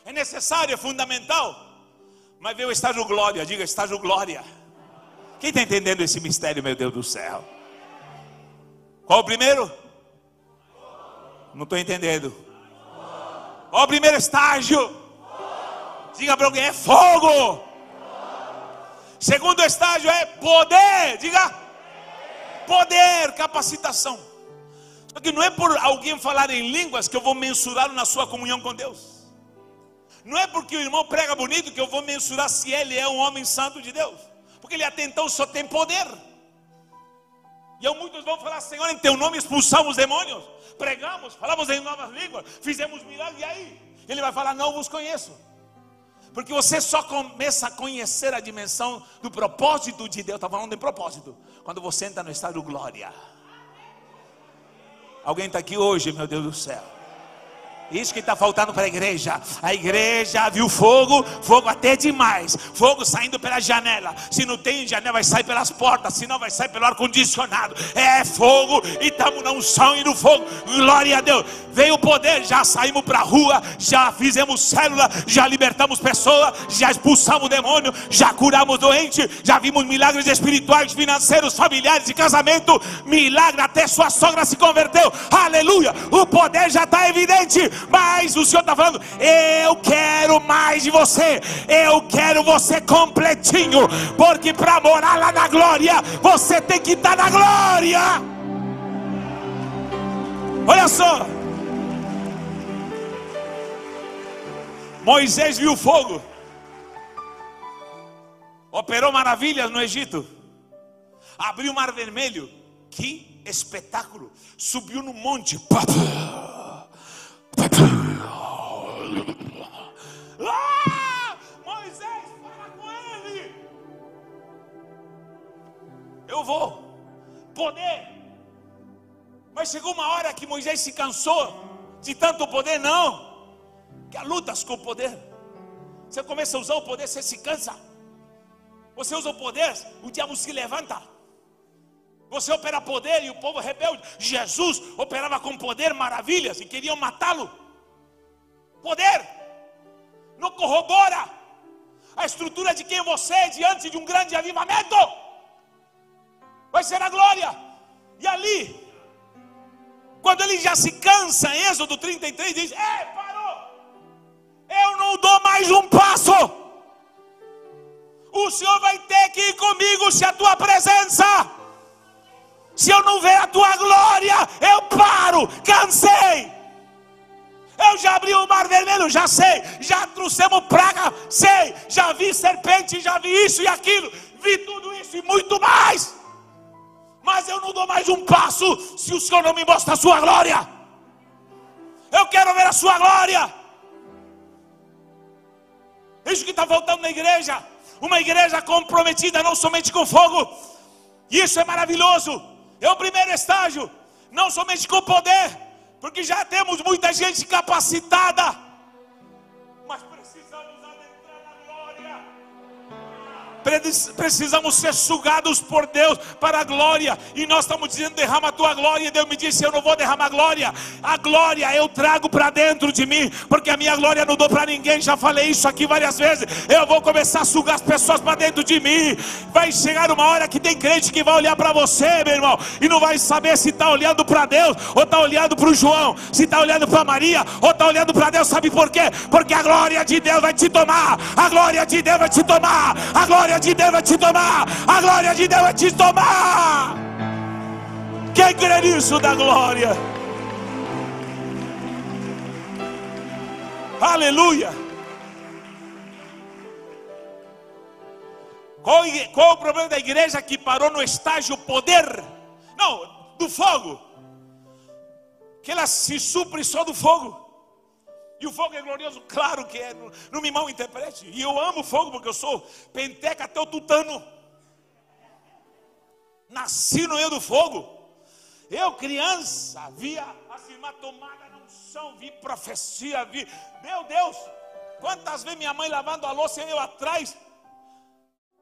Speaker 1: é necessário, é fundamental. Mas veio o estágio glória, diga estágio glória. Quem está entendendo esse mistério, meu Deus do céu? Qual o primeiro? Não estou entendendo. Ó, o primeiro estágio. Diga para alguém: é fogo. Segundo estágio é poder. Diga: poder, capacitação. Só que não é por alguém falar em línguas que eu vou mensurar na sua comunhão com Deus. Não é porque o irmão prega bonito que eu vou mensurar se ele é um homem santo de Deus. Porque ele até então só tem poder. E muitos vão falar, Senhor, em teu nome expulsamos os demônios, pregamos, falamos em novas línguas, fizemos milagres, e aí? Ele vai falar, não vos conheço. Porque você só começa a conhecer a dimensão do propósito de Deus. Está falando de propósito. Quando você entra no estado glória. Alguém está aqui hoje, meu Deus do céu. Isso que está faltando para a igreja. A igreja viu fogo, fogo até demais. Fogo saindo pela janela. Se não tem janela, vai sair pelas portas. Se não, vai sair pelo ar-condicionado. É fogo e estamos na unção e no fogo. Glória a Deus. Veio o poder, já saímos para a rua, já fizemos célula, já libertamos pessoas, já expulsamos demônio, já curamos doente, já vimos milagres espirituais, financeiros, familiares de casamento. Milagre, até sua sogra se converteu. Aleluia. O poder já está evidente mas o Senhor está falando: eu quero mais de você, eu quero você completinho, porque para morar lá na glória, você tem que estar tá na glória. Olha só. Moisés viu fogo. Operou maravilhas no Egito. Abriu o mar vermelho. Que espetáculo. Subiu no monte. Ah, Moisés, fala com ele. Eu vou. Poder. Mas chegou uma hora que Moisés se cansou de tanto poder, não. Que há lutas com o poder. Você começa a usar o poder, você se cansa. Você usa o poder, o diabo se levanta. Você opera poder e o povo rebelde. Jesus operava com poder maravilhas e queriam matá-lo. Poder não corrobora a estrutura de quem você é diante de um grande avivamento. Vai ser a glória. E ali, quando ele já se cansa, Êxodo 33 diz: Ei, parou! Eu não dou mais um passo. O Senhor vai ter que ir comigo se a tua presença. Se eu não ver a tua glória, eu paro, cansei. Eu já abri o mar vermelho, já sei. Já trouxemos praga, sei. Já vi serpente, já vi isso e aquilo. Vi tudo isso e muito mais. Mas eu não dou mais um passo se o Senhor não me mostra a sua glória. Eu quero ver a sua glória. Isso que está faltando na igreja. Uma igreja comprometida não somente com fogo. Isso é maravilhoso. É o primeiro estágio. Não somente com poder, porque já temos muita gente capacitada, Precisamos ser sugados por Deus para a glória. E nós estamos dizendo: derrama a tua glória. E Deus me disse: Eu não vou derramar glória. A glória eu trago para dentro de mim, porque a minha glória não dou para ninguém. Já falei isso aqui várias vezes. Eu vou começar a sugar as pessoas para dentro de mim. Vai chegar uma hora que tem crente que vai olhar para você, meu irmão, e não vai saber se está olhando para Deus ou está olhando para o João, se está olhando para Maria ou está olhando para Deus. Sabe por quê? Porque a glória de Deus vai te tomar. A glória de Deus vai te tomar. A glória de Deus vai te tomar. A glória de Deus vai te tomar. Quem crê nisso da glória? Aleluia. Qual, qual o problema da igreja que parou no estágio poder? Não, do fogo. Que ela se supre só do fogo. E o fogo é glorioso? Claro que é, não, me mal interprete. E eu amo fogo porque eu sou penteca até o tutano. Nasci no meio do fogo. Eu, criança, via as irmãs tomadas na unção, vi profecia, vi. Meu Deus, quantas vezes minha mãe lavando a louça e eu atrás,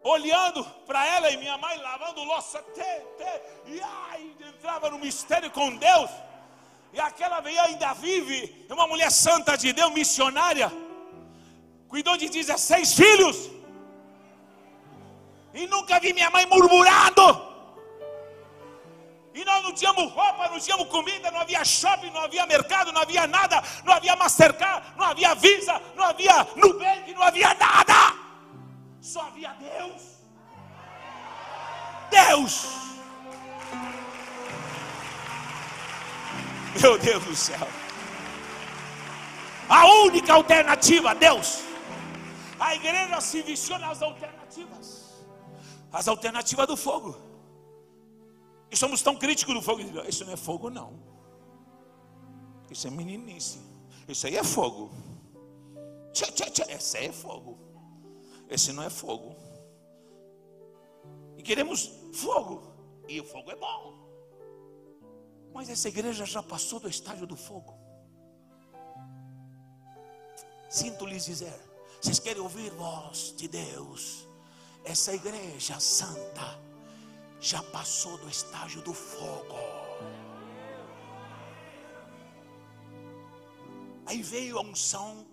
Speaker 1: olhando para ela e minha mãe lavando louça, até, até, e ai, entrava no mistério com Deus. E aquela veia ainda vive, é uma mulher santa de Deus, missionária, cuidou de 16 filhos, e nunca vi minha mãe murmurando. E nós não tínhamos roupa, não tínhamos comida, não havia shopping, não havia mercado, não havia nada, não havia Mastercard, não havia Visa, não havia Nubank, não havia nada. Só havia Deus. Deus. <laughs> Meu Deus do céu. A única alternativa, Deus. A igreja se viciou nas alternativas. As alternativas do fogo. E somos tão críticos do fogo. Isso não é fogo, não. Isso é meninice. Isso aí é fogo. Tchê, tchê, tchê. Esse aí é fogo. Esse não é fogo. E queremos fogo. E o fogo é bom. Mas essa igreja já passou do estágio do fogo. Sinto lhes dizer, vocês querem ouvir voz de Deus? Essa igreja santa já passou do estágio do fogo. Aí veio a unção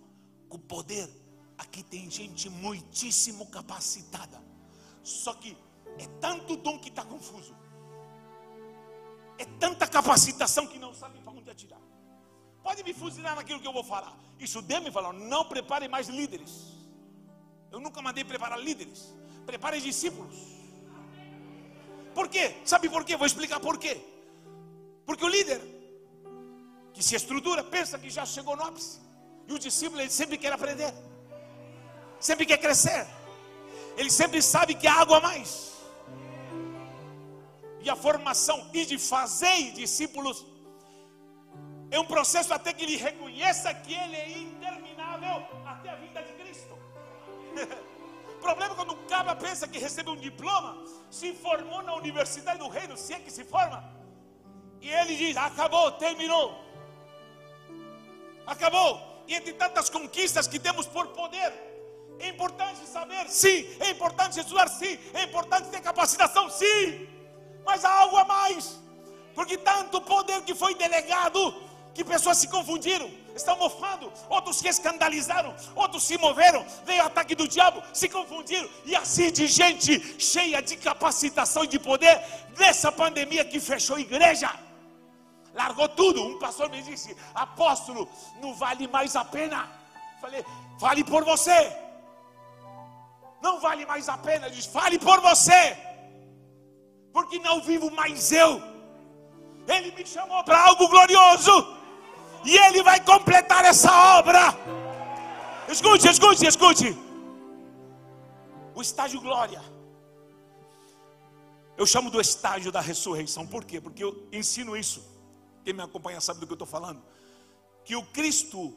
Speaker 1: com poder. Aqui tem gente muitíssimo capacitada. Só que é tanto dom que está confuso. É tanta capacitação que não sabe para onde atirar. Pode me fuzilar naquilo que eu vou falar. Isso Deus me falou: não prepare mais líderes. Eu nunca mandei preparar líderes. Prepare discípulos. Por quê? Sabe por quê? Vou explicar por quê. Porque o líder que se estrutura, pensa que já chegou no ápice. E o discípulo ele sempre quer aprender, sempre quer crescer, ele sempre sabe que há algo a mais. E a formação e de fazer discípulos é um processo até que ele reconheça que ele é interminável até a vinda de Cristo. o <laughs> problema é quando um cara pensa que recebe um diploma, se formou na universidade do reino, se é que se forma, e ele diz: acabou, terminou, acabou. E entre tantas conquistas que temos por poder, é importante saber, sim, é importante estudar, sim, é importante ter capacitação, sim, mas há algo a mais, porque tanto poder que foi delegado que pessoas se confundiram, estão mofando, outros se escandalizaram, outros se moveram, veio o ataque do diabo, se confundiram, e assim de gente cheia de capacitação e de poder, nessa pandemia que fechou a igreja, largou tudo. Um pastor me disse: Apóstolo, não vale mais a pena. Falei: Fale por você. Não vale mais a pena. Disse: Fale por você, porque não vivo mais eu. Ele me chamou para algo glorioso e Ele vai completar essa obra. Escute, escute, escute. O estágio glória. Eu chamo do estágio da ressurreição. Por quê? Porque eu ensino isso. Quem me acompanha sabe do que eu estou falando. Que o Cristo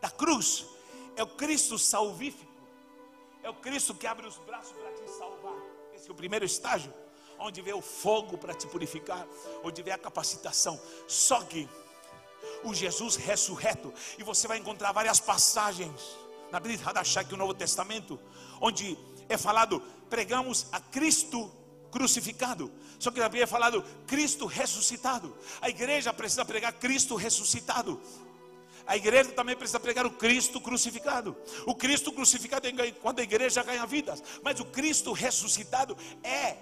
Speaker 1: da cruz é o Cristo salvífico. É o Cristo que abre os braços para te salvar. Esse é o primeiro estágio. Onde vê o fogo para te purificar. Onde vê a capacitação. Só que o Jesus ressurreto. E você vai encontrar várias passagens na Bíblia Hadashah, que o Novo Testamento, onde é falado, pregamos a Cristo crucificado. Só que na Bíblia é falado Cristo ressuscitado. A igreja precisa pregar Cristo ressuscitado. A igreja também precisa pregar o Cristo crucificado. O Cristo crucificado é quando a igreja ganha vidas, mas o Cristo ressuscitado é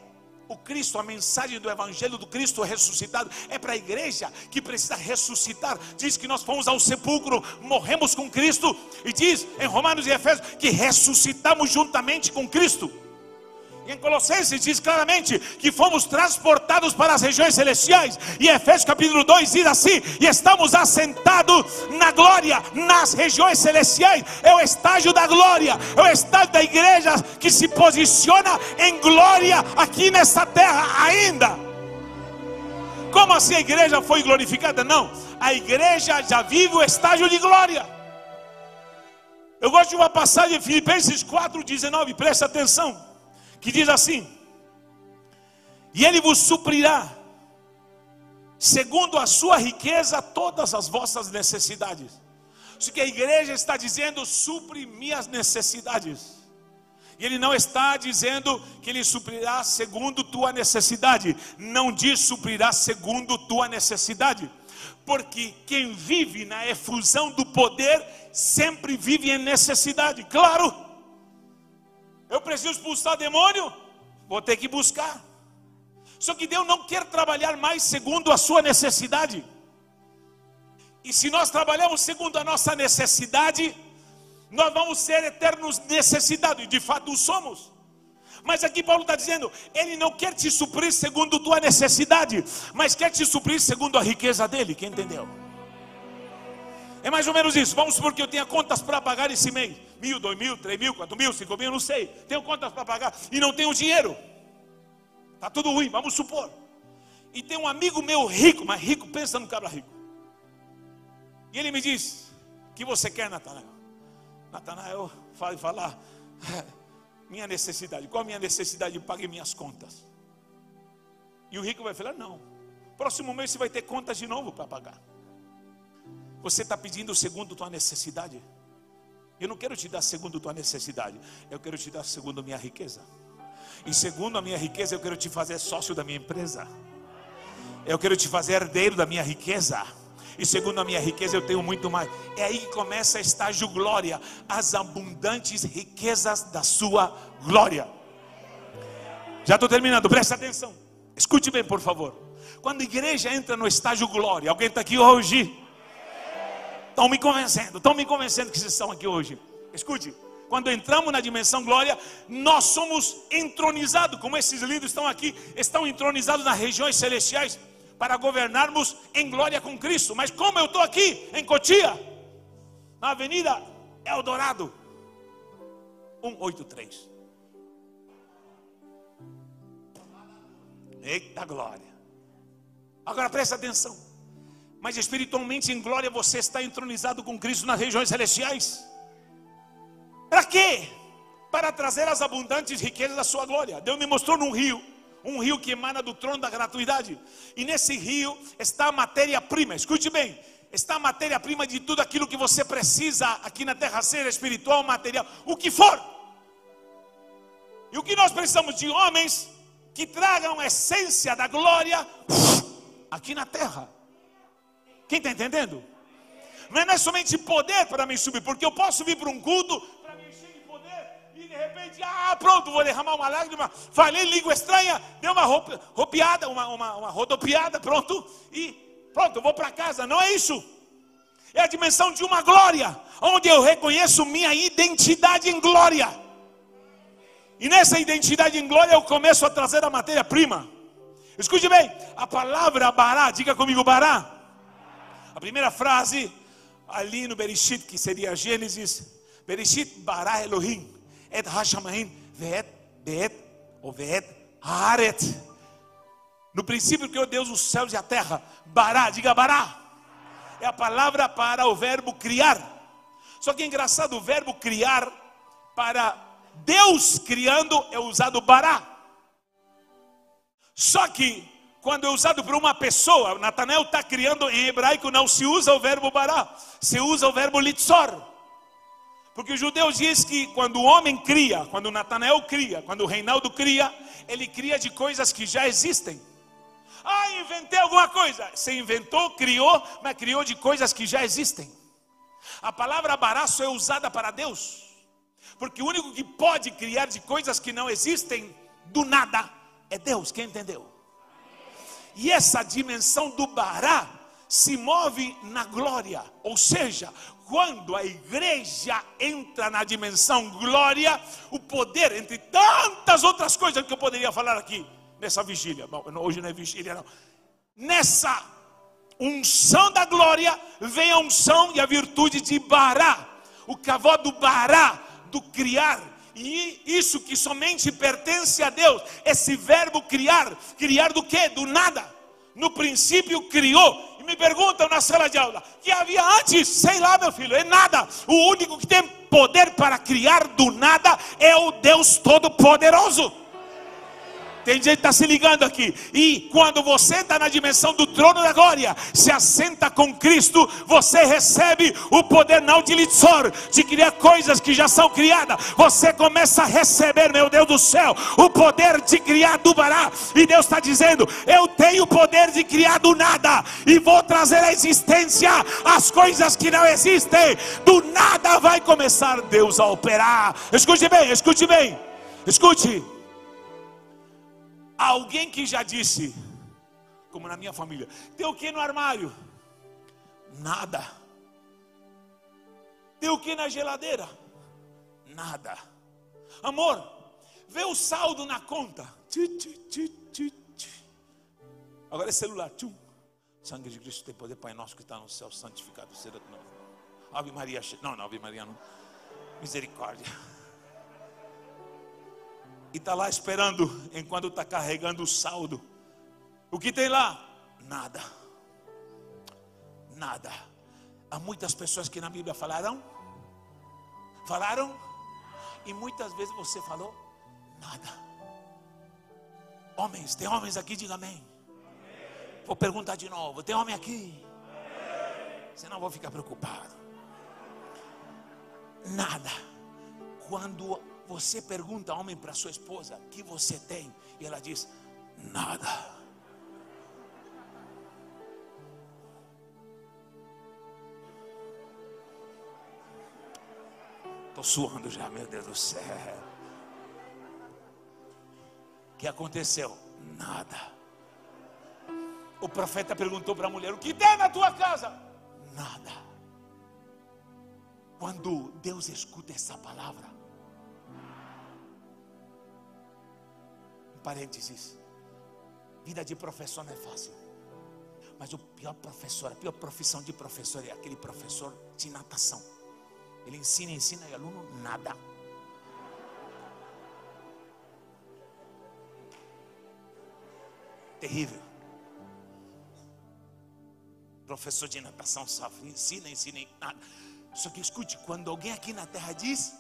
Speaker 1: o Cristo, a mensagem do Evangelho do Cristo ressuscitado é para a igreja que precisa ressuscitar. Diz que nós fomos ao sepulcro, morremos com Cristo, e diz em Romanos e Efésios que ressuscitamos juntamente com Cristo. Em Colossenses diz claramente que fomos transportados para as regiões celestiais. E Efésios capítulo 2 diz assim: e estamos assentados na glória, nas regiões celestiais. É o estágio da glória, é o estágio da igreja que se posiciona em glória aqui nessa terra ainda. Como assim a igreja foi glorificada? Não, a igreja já vive o estágio de glória. Eu gosto de uma passagem em Filipenses 4,19, presta atenção que diz assim: E Ele vos suprirá, segundo a sua riqueza, todas as vossas necessidades. Isso que a igreja está dizendo, supre minhas necessidades. E ele não está dizendo que ele suprirá segundo tua necessidade. Não diz suprirá segundo tua necessidade. Porque quem vive na efusão do poder sempre vive em necessidade. Claro. Eu preciso expulsar demônio? Vou ter que buscar. Só que Deus não quer trabalhar mais segundo a sua necessidade. E se nós trabalhamos segundo a nossa necessidade, nós vamos ser eternos necessitados, e de fato somos. Mas aqui Paulo está dizendo: Ele não quer te suprir segundo tua necessidade, mas quer te suprir segundo a riqueza dele. Quem entendeu? É mais ou menos isso. Vamos supor que eu tenha contas para pagar esse mês: mil, dois mil, três mil, quatro mil, cinco mil, não sei. Tenho contas para pagar e não tenho dinheiro. Está tudo ruim, vamos supor. E tem um amigo meu rico, mas rico, pensa no cabra rico. E ele me diz: O que você quer, Natanael? Natanael, fala falar. <laughs> Minha necessidade, qual a minha necessidade? Pague minhas contas. E o rico vai falar: Não, próximo mês você vai ter contas de novo para pagar. Você está pedindo segundo tua necessidade? Eu não quero te dar segundo tua necessidade, eu quero te dar segundo a minha riqueza. E segundo a minha riqueza, eu quero te fazer sócio da minha empresa. Eu quero te fazer herdeiro da minha riqueza. E segundo a minha riqueza, eu tenho muito mais. É aí que começa estágio glória, as abundantes riquezas da sua glória. Já estou terminando, presta atenção. Escute bem, por favor. Quando a igreja entra no estágio glória, alguém está aqui hoje? Estão me convencendo, estão me convencendo que vocês estão aqui hoje. Escute, quando entramos na dimensão glória, nós somos entronizados, como esses líderes estão aqui, estão entronizados nas regiões celestiais. para governarmos em glória com Cristo. Mas como eu estou aqui em Cotia, na Avenida Eldorado 183. Eita glória. Agora presta atenção. Mas espiritualmente em glória você está entronizado com Cristo nas regiões celestiais. Para quê? Para trazer as abundantes riquezas da sua glória. Deus me mostrou num rio, um rio que emana do trono da gratuidade. E nesse rio está a matéria-prima. Escute bem, está a matéria-prima de tudo aquilo que você precisa aqui na terra, seja espiritual, material, o que for. E o que nós precisamos de homens que tragam a essência da glória aqui na terra. Quem está entendendo? Não é, não é somente poder para me subir, porque eu posso vir para um culto para me encher de poder e de repente, ah, pronto, vou derramar uma lágrima, falei língua estranha, deu uma ropiada, uma, uma, uma rodopiada, pronto, e pronto, vou para casa. Não é isso. É a dimensão de uma glória, onde eu reconheço minha identidade em glória. E nessa identidade em glória eu começo a trazer a matéria-prima. Escute bem, a palavra bará, diga comigo bará. A primeira frase ali no Bereshit, que seria Gênesis, Bereshit bará Elohim, et hashamahin, veet, beet, ou veet, haaret. No princípio criou Deus os céus e a terra. Bará, diga bará. É a palavra para o verbo criar. Só que é engraçado, o verbo criar para Deus criando é usado bará. Só que, quando é usado por uma pessoa, Natanael está criando em hebraico, não se usa o verbo bará, se usa o verbo litzor. Porque os judeus diz que quando o homem cria, quando Natanael cria, quando o Reinaldo cria, ele cria de coisas que já existem. Ah, inventei alguma coisa. Você inventou, criou, mas criou de coisas que já existem. A palavra baraço é usada para Deus. Porque o único que pode criar de coisas que não existem do nada é Deus, quem entendeu? E essa dimensão do Bará se move na glória, ou seja, quando a igreja entra na dimensão glória, o poder, entre tantas outras coisas que eu poderia falar aqui nessa vigília, Bom, hoje não é vigília, não. Nessa unção da glória, vem a unção e a virtude de Bará, o cavó do Bará, do criar, e isso que somente pertence a Deus, esse verbo criar, criar do que? Do nada. No princípio criou. E me perguntam na sala de aula: que havia antes? Sei lá, meu filho, é nada. O único que tem poder para criar do nada é o Deus Todo-Poderoso. Tem gente que está se ligando aqui. E quando você está na dimensão do trono da glória, se assenta com Cristo, você recebe o poder não de Litzor, de criar coisas que já são criadas. Você começa a receber, meu Deus do céu, o poder de criar do Bará. E Deus está dizendo: Eu tenho o poder de criar do nada, e vou trazer à existência as coisas que não existem. Do nada vai começar Deus a operar. Escute bem, escute bem, escute. Alguém que já disse, como na minha família, tem o que no armário? Nada. Tem o que na geladeira? Nada. Amor, vê o saldo na conta. Agora é celular. Tchum. Sangue de Cristo tem poder, Pai nosso que está no céu, santificado seja nome. Ave Maria, não, não, Ave Maria não. Misericórdia e está lá esperando enquanto está carregando o saldo. O que tem lá? Nada. Nada. Há muitas pessoas que na Bíblia falaram, falaram, e muitas vezes você falou nada. Homens, tem homens aqui, diga amém. Vou perguntar de novo: tem homem aqui? Senão vou ficar preocupado. Nada. Quando você pergunta, homem, para sua esposa: que você tem? E ela diz: nada. Estou suando já, meu Deus do céu. O que aconteceu? Nada. O profeta perguntou para a mulher: O que tem na tua casa? Nada. Quando Deus escuta essa palavra, parênteses. Vida de professor não é fácil. Mas o pior professor, a pior profissão de professor é aquele professor de natação. Ele ensina, ensina e aluno nada. Terrível. Professor de natação sofre, ensina, ensina e nada. Só que escute, quando alguém aqui na terra diz,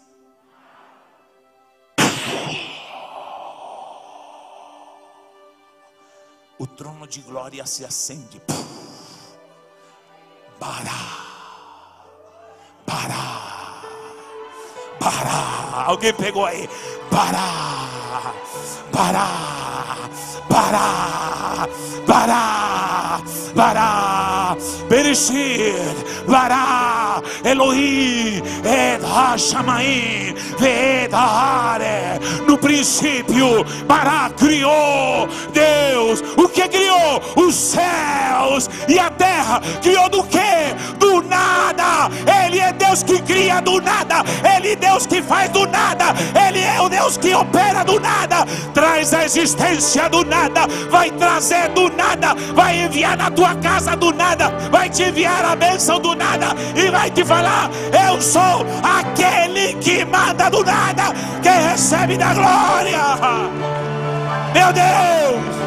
Speaker 1: trono de glória se acende. Bará, bará, bará. Alguém pegou aí? Bará, bará, bará, bará, bará. Bereshit, bará, Elohim, Ed Hashamaim, Ved Hare. No princípio, bará criou Deus. O que criou? Os céus e a terra. Criou do que? Do nada. Ele é Deus que cria do nada. Ele é Deus que faz do nada. Ele é o Deus que opera do nada. Traz a existência do nada. Vai trazer do nada. Vai enviar na tua casa do nada. Vai te enviar a bênção do nada. E vai te falar: Eu sou aquele que manda do nada. Que recebe da glória. Meu Deus.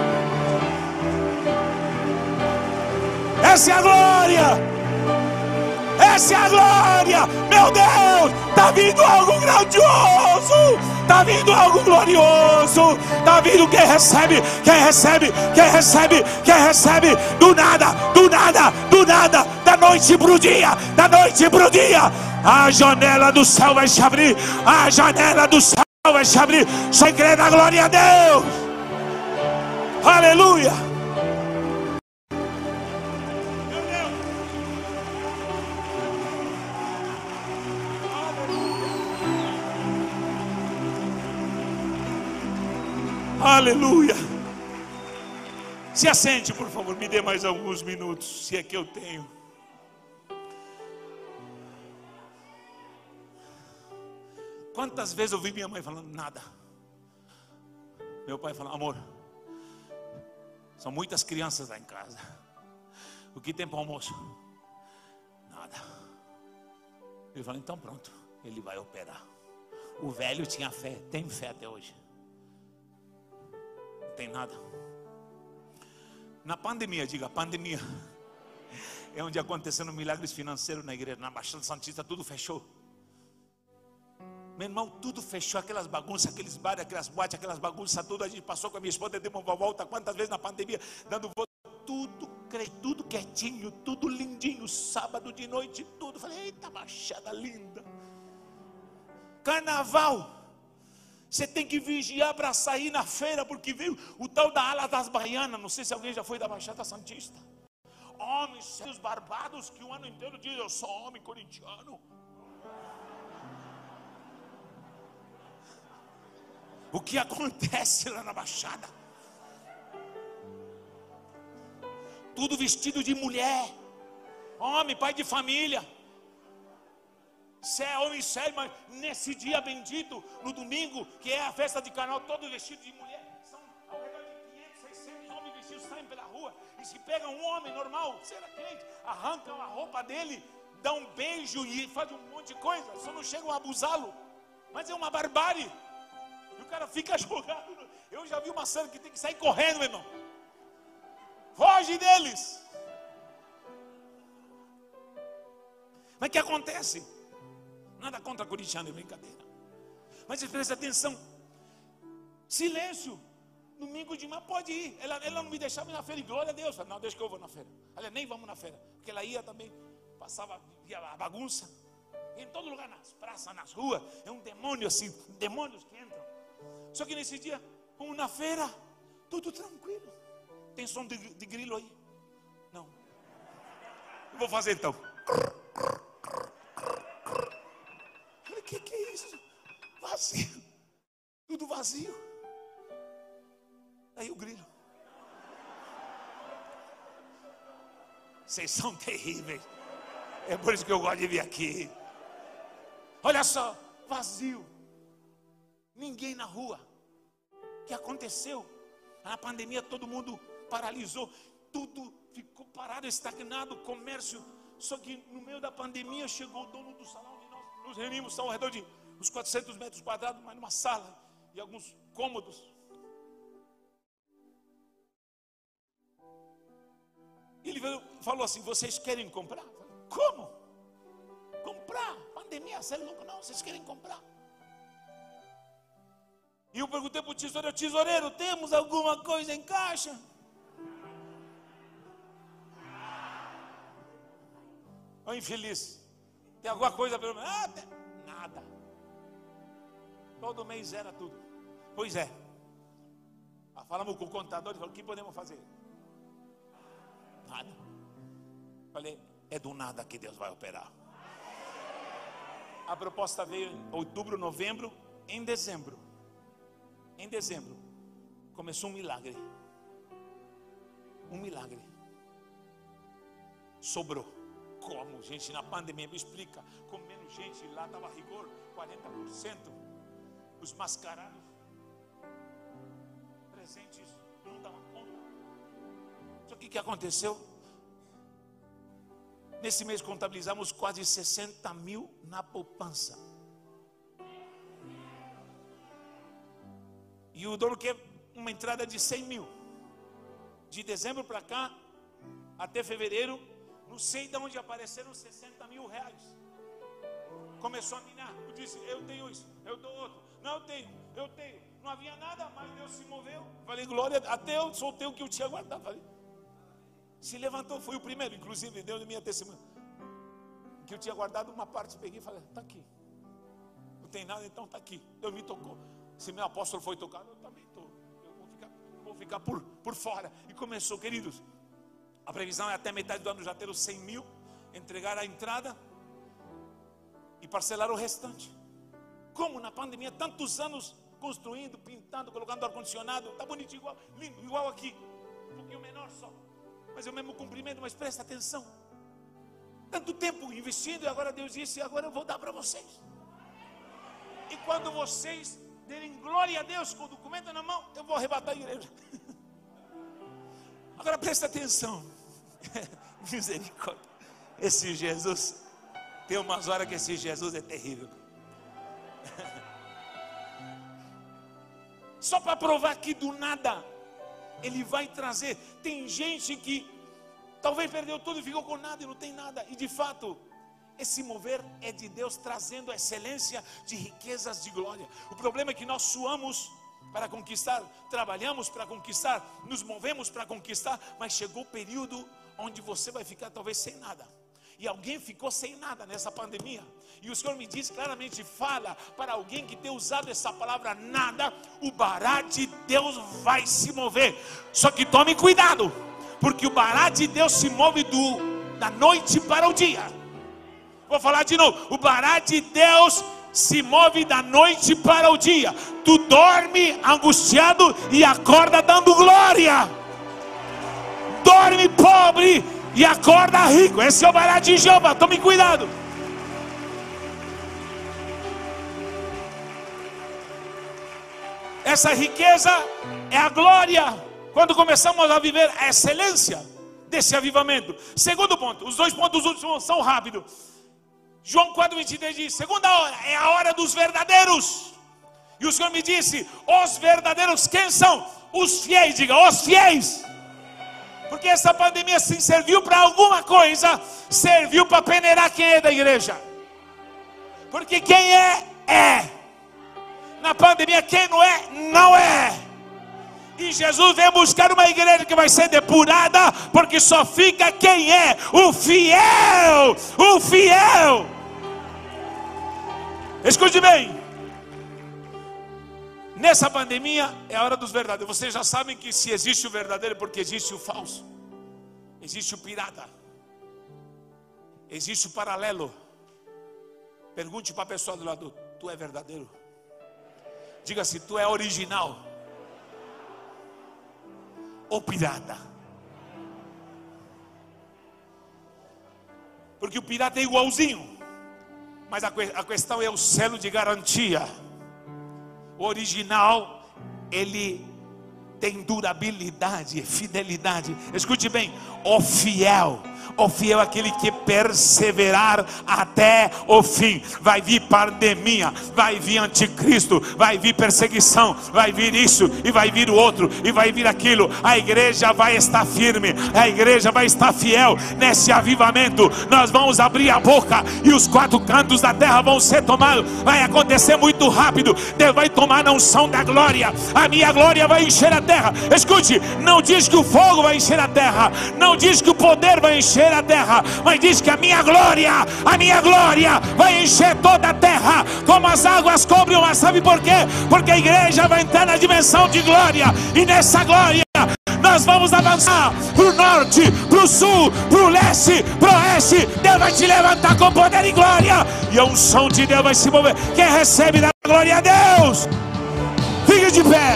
Speaker 1: Essa é a glória. Essa é a glória. Meu Deus, está vindo algo grandioso. Está vindo algo glorioso. Está vindo quem recebe, quem recebe, quem recebe, quem recebe. Do nada, do nada, do nada. Da noite para o dia, da noite para o dia. A janela do céu vai se abrir. A janela do céu vai se abrir. Sem crer na glória a Deus. Aleluia. Aleluia. Se assente, por favor, me dê mais alguns minutos, se é que eu tenho. Quantas vezes eu vi minha mãe falando nada? Meu pai falando, amor, são muitas crianças lá em casa. O que tem para almoço? Nada. Ele falou, então pronto, ele vai operar. O velho tinha fé, tem fé até hoje. Tem nada. Na pandemia, diga, pandemia. É onde aconteceram milagres financeiros na igreja, na Baixada Santista, tudo fechou. Meu irmão, tudo fechou, aquelas bagunças, aqueles bares, aquelas boates, aquelas bagunças, tudo. A gente passou com a minha esposa, demos uma volta quantas vezes na pandemia, dando volta, tudo, tudo quietinho, tudo lindinho, sábado de noite, tudo. Falei, eita, baixada linda. Carnaval. Você tem que vigiar para sair na feira, porque veio o tal da ala das baianas. Não sei se alguém já foi da Baixada Santista. Homens sérios barbados que o ano inteiro dizem: Eu sou homem corintiano. O que acontece lá na Baixada? Tudo vestido de mulher, homem, pai de família. Você é homem sério, mas nesse dia bendito, no domingo, que é a festa de canal, todo vestido de mulher. São ao redor de 500, 600 homens vestidos saem pela rua. E se pega um homem normal, será crente, arrancam a roupa dele, dão um beijo e fazem um monte de coisa. Só não chegam a abusá-lo. Mas é uma barbárie. E o cara fica <laughs> jogado. Eu já vi uma cena que tem que sair correndo, meu irmão. Foge deles. Mas o que acontece? Nada contra corintiano, é brincadeira. Mas presta atenção. Silêncio. Domingo de manhã pode ir. Ela, ela não me deixava ir na feira. E glória a Deus. Não, deixa que eu vou na feira. Aliás, nem vamos na feira. Porque ela ia também. Passava via a bagunça. Em todo lugar, nas praças, nas ruas. É um demônio assim. Demônios que entram. Só que nesse dia, vamos na feira. Tudo tranquilo. Tem som de, de grilo aí? Não. Eu vou fazer então. Vazio. Tudo vazio. Aí o grilo. Vocês são terríveis. É por isso que eu gosto de vir aqui. Olha só, vazio. Ninguém na rua. O que aconteceu? Na pandemia todo mundo paralisou. Tudo
Speaker 2: ficou parado, estagnado, comércio. Só que no meio da pandemia chegou o dono do salão onde nós nos reunimos, ao redor de uns 400 metros quadrados, mas numa sala e alguns cômodos. Ele falou assim: Vocês querem comprar? Como? Comprar? Pandemia, é louco? Não, vocês querem comprar. E eu perguntei para o tesoureiro: Tesoureiro, temos alguma coisa em caixa? Ô infeliz, tem alguma coisa para mim? Ah, tem. nada. Todo mês era tudo. Pois é. Ah, falamos com o contador e falou: O que podemos fazer? Nada. Falei: É do nada que Deus vai operar. A proposta veio em outubro, novembro, em dezembro. Em dezembro, começou um milagre. Um milagre. Sobrou. Como, gente, na pandemia, me explica. Com menos gente, lá estava rigor, 40%. Os mascarados, presentes, não davam conta. Só que o que aconteceu? Nesse mês contabilizamos quase 60 mil na poupança. E o dono quer uma entrada de 100 mil. De dezembro para cá, até fevereiro, não sei de onde apareceram 60 mil reais. Começou a minar. Eu disse: Eu tenho isso, eu dou outro. Não, eu tenho, eu tenho. Não havia nada, mas Deus se moveu. Falei, glória, até eu soltei o que eu tinha guardado. Falei, se levantou, foi o primeiro, inclusive, deu minha testemunha. Que eu tinha guardado uma parte, peguei e falei, está aqui. Não tem nada, então está aqui. Deus me tocou. Se meu apóstolo foi tocado, eu também estou. Eu vou ficar, vou ficar por, por fora. E começou, queridos. A previsão é até metade do ano já ter os 100 mil, entregar a entrada e parcelar o restante. Como na pandemia, tantos anos construindo, pintando, colocando ar-condicionado, está bonito igual, lindo, igual aqui, um pouquinho menor só, mas é o mesmo cumprimento, mas presta atenção. Tanto tempo investindo e agora Deus disse: agora eu vou dar para vocês. E quando vocês derem glória a Deus com o documento na mão, eu vou arrebatar a igreja. <laughs> Agora presta atenção. <laughs> Misericórdia. Esse Jesus, tem umas horas que esse Jesus é terrível. Só para provar que do nada ele vai trazer. Tem gente que talvez perdeu tudo e ficou com nada e não tem nada. E de fato, esse mover é de Deus trazendo a excelência de riquezas de glória. O problema é que nós suamos para conquistar, trabalhamos para conquistar, nos movemos para conquistar, mas chegou o período onde você vai ficar talvez sem nada. E alguém ficou sem nada nessa pandemia. E o Senhor me diz claramente: fala para alguém que tem usado essa palavra nada, o bará de Deus vai se mover. Só que tome cuidado, porque o bará de Deus se move do, da noite para o dia. Vou falar de novo. O bará de Deus se move da noite para o dia. Tu dorme angustiado e acorda dando glória. Dorme pobre e acorda rico. Esse é o bará de Jeová. Tome cuidado. Essa riqueza é a glória. Quando começamos a viver a excelência desse avivamento. Segundo ponto, os dois pontos últimos são rápidos. João 4,23 diz: segunda hora é a hora dos verdadeiros. E o Senhor me disse: os verdadeiros, quem são? Os fiéis, diga, os fiéis. Porque essa pandemia, se serviu para alguma coisa, serviu para peneirar quem é da igreja. Porque quem é, é. Na pandemia, quem não é, não é. E Jesus vem buscar uma igreja que vai ser depurada, porque só fica quem é o fiel, o fiel. Escute bem. Nessa pandemia é a hora dos verdadeiros. Vocês já sabem que se existe o verdadeiro, é porque existe o falso, existe o pirata, existe o paralelo. Pergunte para a pessoa do lado: Tu é verdadeiro? Diga se tu é original ou pirata. Porque o pirata é igualzinho, mas a, a questão é o selo de garantia. O original, ele tem durabilidade fidelidade. Escute bem, o fiel o fiel é aquele que perseverar até o fim. Vai vir pandemia, vai vir anticristo, vai vir perseguição, vai vir isso e vai vir o outro e vai vir aquilo. A igreja vai estar firme, a igreja vai estar fiel nesse avivamento. Nós vamos abrir a boca e os quatro cantos da terra vão ser tomados. Vai acontecer muito rápido. Deus vai tomar a unção da glória. A minha glória vai encher a terra. Escute, não diz que o fogo vai encher a terra, não diz que o poder vai encher encher a terra, mas diz que a minha glória, a minha glória vai encher toda a terra, como as águas cobrem o mar. Sabe por quê? Porque a igreja vai entrar na dimensão de glória, e nessa glória nós vamos avançar para o norte, para o sul, para o leste, para o oeste. Deus vai te levantar com poder e glória, e a unção de Deus vai se mover. Quem recebe da glória a Deus, fique de pé.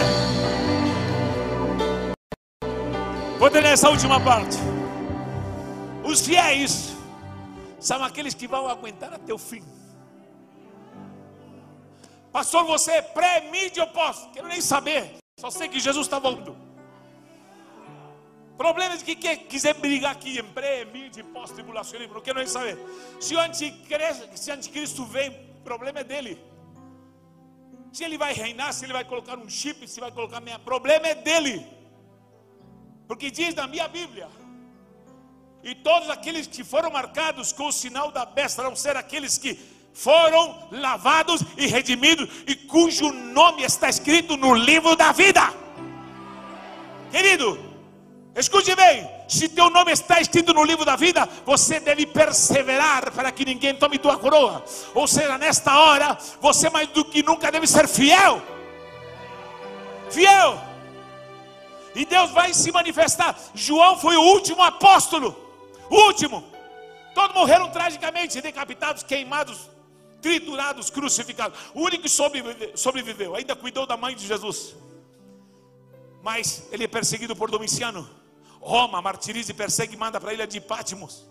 Speaker 2: Vou ter nessa última parte. Os fiéis são aqueles que vão aguentar até o fim. Pastor, você é pré-mídia ou pós? Quero nem saber. Só sei que Jesus está voltando. Problema de que quem quiser brigar aqui em pré-mídia e pós-tribulacionismo, não quero nem saber. Se o anticristo, se anticristo vem, problema é dele. Se ele vai reinar, se ele vai colocar um chip, se vai colocar meia, problema é dele. Porque diz na minha Bíblia, e todos aqueles que foram marcados com o sinal da besta vão ser aqueles que foram lavados e redimidos e cujo nome está escrito no livro da vida. Querido, escute bem: se teu nome está escrito no livro da vida, você deve perseverar para que ninguém tome tua coroa. Ou seja, nesta hora, você mais do que nunca deve ser fiel. Fiel. E Deus vai se manifestar. João foi o último apóstolo. Último, todos morreram tragicamente, decapitados, queimados, triturados, crucificados. O único que sobreviveu, sobreviveu, ainda cuidou da mãe de Jesus. Mas ele é perseguido por Domiciano. Roma martiriza e persegue e manda para a ilha de Pátimos.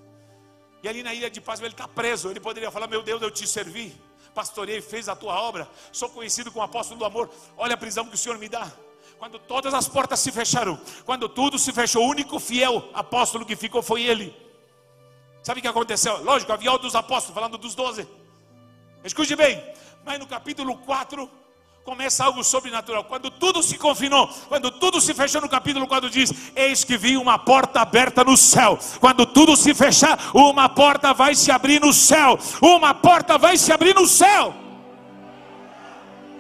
Speaker 2: E ali na ilha de Pátimos ele está preso. Ele poderia falar: Meu Deus, eu te servi, pastorei, fez a tua obra. Sou conhecido como apóstolo do amor. Olha a prisão que o Senhor me dá. Quando todas as portas se fecharam, quando tudo se fechou, o único fiel apóstolo que ficou foi ele. Sabe o que aconteceu? Lógico, havia outros apóstolos, falando dos doze. Escute bem, mas no capítulo 4 começa algo sobrenatural. Quando tudo se confinou, quando tudo se fechou no capítulo 4 diz: Eis que vi uma porta aberta no céu. Quando tudo se fechar, uma porta vai se abrir no céu. Uma porta vai se abrir no céu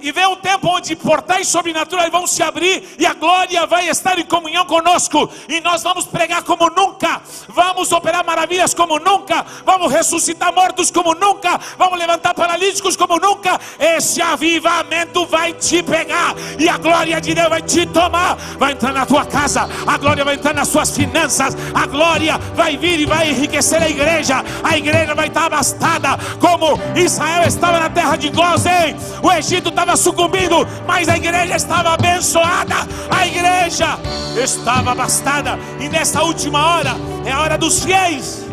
Speaker 2: e vem um tempo onde portais sobrenaturais vão se abrir e a glória vai estar em comunhão conosco, e nós vamos pregar como nunca, vamos operar maravilhas como nunca, vamos ressuscitar mortos como nunca, vamos levantar paralíticos como nunca. Esse avivamento vai te pegar e a glória de Deus vai te tomar, vai entrar na tua casa, a glória vai entrar nas suas finanças, a glória vai vir e vai enriquecer a igreja, a igreja vai estar abastada, como Israel estava na terra de Gozem, o Egito estava sucumbindo, mas a igreja estava abençoada, a igreja estava abastada, e nessa última hora é a hora dos fiéis,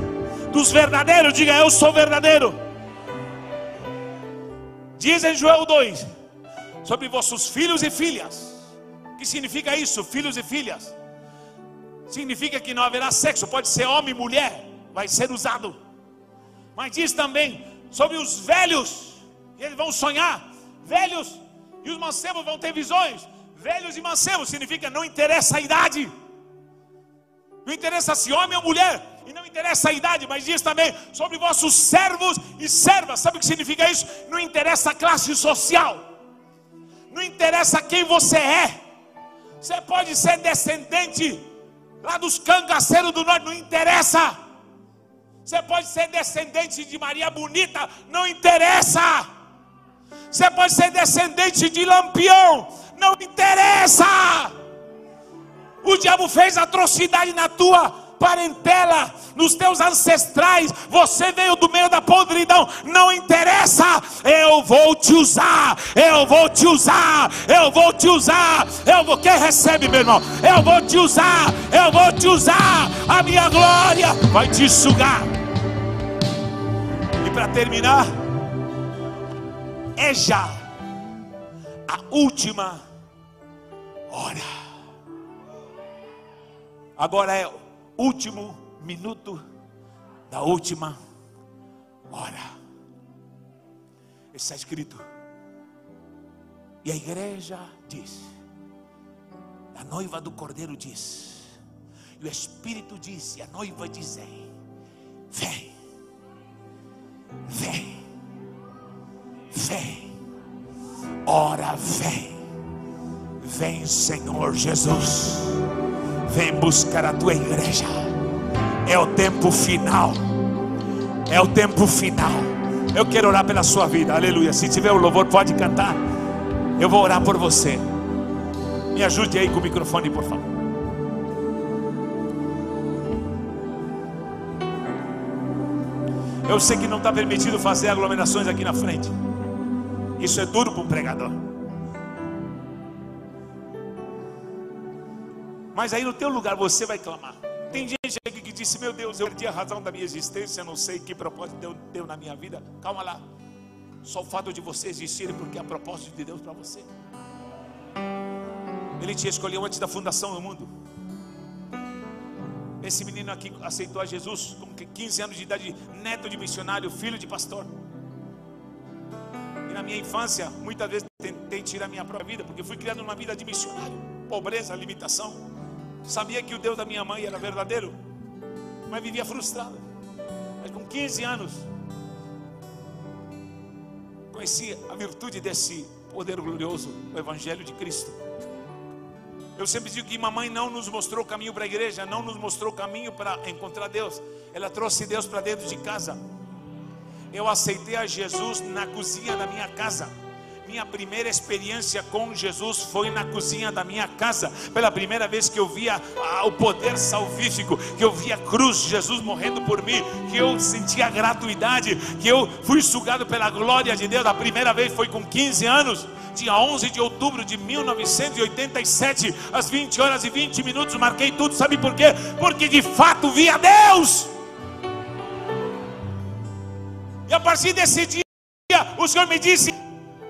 Speaker 2: dos verdadeiros. Diga, eu sou verdadeiro. Diz em Joel 2 sobre vossos filhos e filhas. O que significa isso, filhos e filhas? Significa que não haverá sexo, pode ser homem mulher, vai ser usado. Mas diz também sobre os velhos, eles vão sonhar velhos, e os mancebos vão ter visões. Velhos e mancebos significa não interessa a idade. Não interessa se homem ou mulher, e não interessa a idade, mas diz também sobre vossos servos e servas. Sabe o que significa isso? Não interessa a classe social, não interessa quem você é. Você pode ser descendente lá dos cangaceiros do norte, não interessa. Você pode ser descendente de Maria Bonita, não interessa. Você pode ser descendente de lampião, não interessa. O diabo fez atrocidade na tua parentela, nos teus ancestrais, você veio do meio da podridão, não interessa, eu vou te usar, eu vou te usar, eu vou te usar, eu vou, quem recebe, meu irmão, eu vou te usar, eu vou te usar, a minha glória vai te sugar. E para terminar, é já a última hora.
Speaker 1: Agora é o último minuto da última hora. Está escrito. E a igreja diz, a noiva do cordeiro diz, e o Espírito diz, e a noiva dizem: Vem, vem, vem, ora vem, vem Senhor Jesus, vem buscar a tua igreja. É o tempo final, é o tempo final. Eu quero orar pela sua vida, aleluia. Se tiver o louvor, pode cantar. Eu vou orar por você. Me ajude aí com o microfone, por favor. Eu sei que não está permitido fazer aglomerações aqui na frente. Isso é duro para um pregador. Mas aí no teu lugar você vai clamar. Tem gente aqui que disse: Meu Deus, eu perdi a razão da minha existência, não sei que propósito Deus deu na minha vida. Calma lá. Só o fato de você existir é porque a propósito de Deus para você. Ele te escolheu antes da fundação do mundo. Esse menino aqui aceitou a Jesus com 15 anos de idade, neto de missionário, filho de pastor. E na minha infância, muitas vezes tentei tirar minha própria vida, porque fui criado numa vida de missionário, pobreza, limitação. Sabia que o Deus da minha mãe era verdadeiro, mas vivia frustrado. Mas com 15 anos, conheci a virtude desse poder glorioso, o Evangelho de Cristo. Eu sempre digo que mamãe não nos mostrou caminho para a igreja, não nos mostrou caminho para encontrar Deus. Ela trouxe Deus para dentro de casa. Eu aceitei a Jesus na cozinha da minha casa. Minha primeira experiência com Jesus foi na cozinha da minha casa. Pela primeira vez que eu via ah, o poder salvífico, que eu via a cruz, Jesus morrendo por mim, que eu sentia a gratuidade, que eu fui sugado pela glória de Deus. A primeira vez foi com 15 anos dia 11 de outubro de 1987, às 20 horas e 20 minutos, marquei tudo, sabe por quê? Porque de fato via Deus. E a partir desse dia, o Senhor me disse: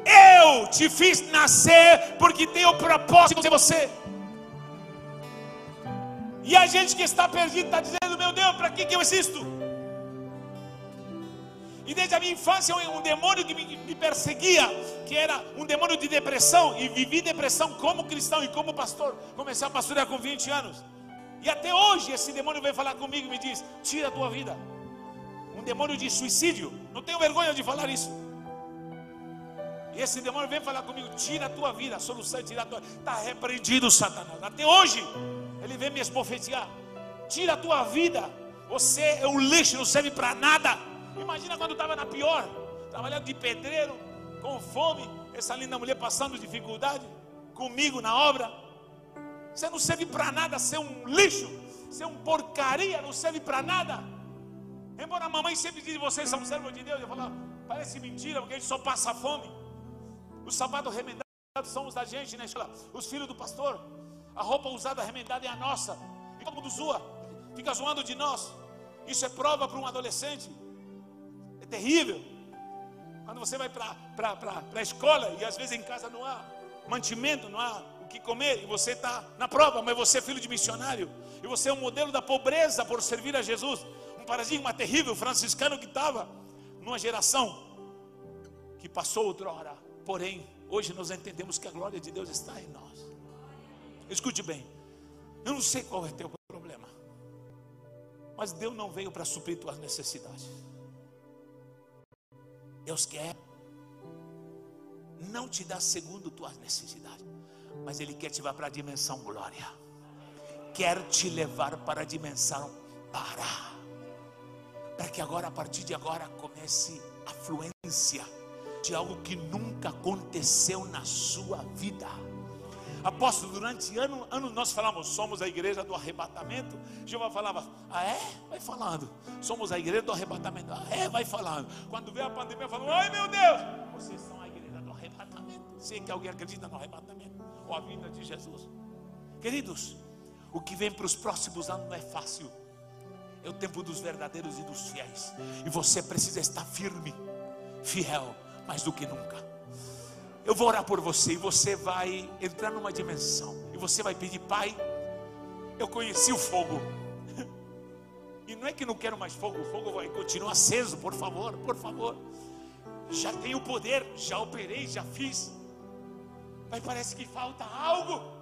Speaker 1: Eu te fiz nascer porque tenho propósito de você. E a gente que está perdido está dizendo: Meu Deus, para que, que eu existo? E desde a minha infância, um, demônio que me, perseguia, que era um demônio de depressão, e vivi depressão como cristão e como pastor. Comecei a pastorear com 20 anos. E até hoje esse demônio vem falar comigo e me diz: tira a tua vida. Um demônio de suicídio. Não tenho vergonha de falar isso. E esse demônio vem falar comigo: tira a tua vida. A solução é tirar a tua vida. Está repreendido, Satanás. Até hoje ele vem me esbofetear: tira a tua vida. Você é um lixo, não serve para nada. Imagina quando estava na pior, trabalhando de pedreiro, com fome, essa linda mulher passando dificuldade, comigo na obra. Você não serve para nada, ser um lixo, ser um porcaria, não serve para nada. Embora a mamãe sempre diz vocês são servos de Deus, eu falo, parece mentira, porque a gente só passa fome. Os sapatos remendados são os da gente né? os filhos do pastor. A roupa usada remendada é a nossa. E todo mundo zoa, fica zoando de nós. Isso é prova para um adolescente terrível. Quando você vai para a escola e às vezes em casa não há mantimento, não há o que comer, e você está na prova, mas você é filho de missionário, e você é um modelo da pobreza por servir a Jesus, um paradigma terrível franciscano que estava numa geração que passou outrora, porém, hoje nós entendemos que a glória de Deus está em nós. Escute bem, eu não sei qual é o teu problema, mas Deus não veio para suprir tuas necessidades. Deus quer não te dar segundo tuas necessidades, mas Ele quer te levar para a dimensão glória, quer te levar para a dimensão para, para que agora, a partir de agora, comece a fluência de algo que nunca aconteceu na sua vida. Apóstolo, durante anos ano nós falamos, somos a igreja do arrebatamento. Jeová falava, ah é? Vai falando. Somos a igreja do arrebatamento. Ah é? Vai falando. Quando veio a pandemia, falou, ai meu Deus, vocês são a igreja do arrebatamento. Sei que alguém acredita no arrebatamento ou a vinda de Jesus. Queridos, o que vem para os próximos anos não é fácil. É o tempo dos verdadeiros e dos fiéis. E você precisa estar firme, fiel, mais do que nunca. Eu vou orar por você e você vai entrar numa dimensão. E você vai pedir, Pai,
Speaker 2: eu conheci o fogo. <laughs> E não é que não quero mais fogo, o fogo vai continuar aceso, por favor, por favor. Já tenho poder, já operei, já fiz. Mas parece que falta algo.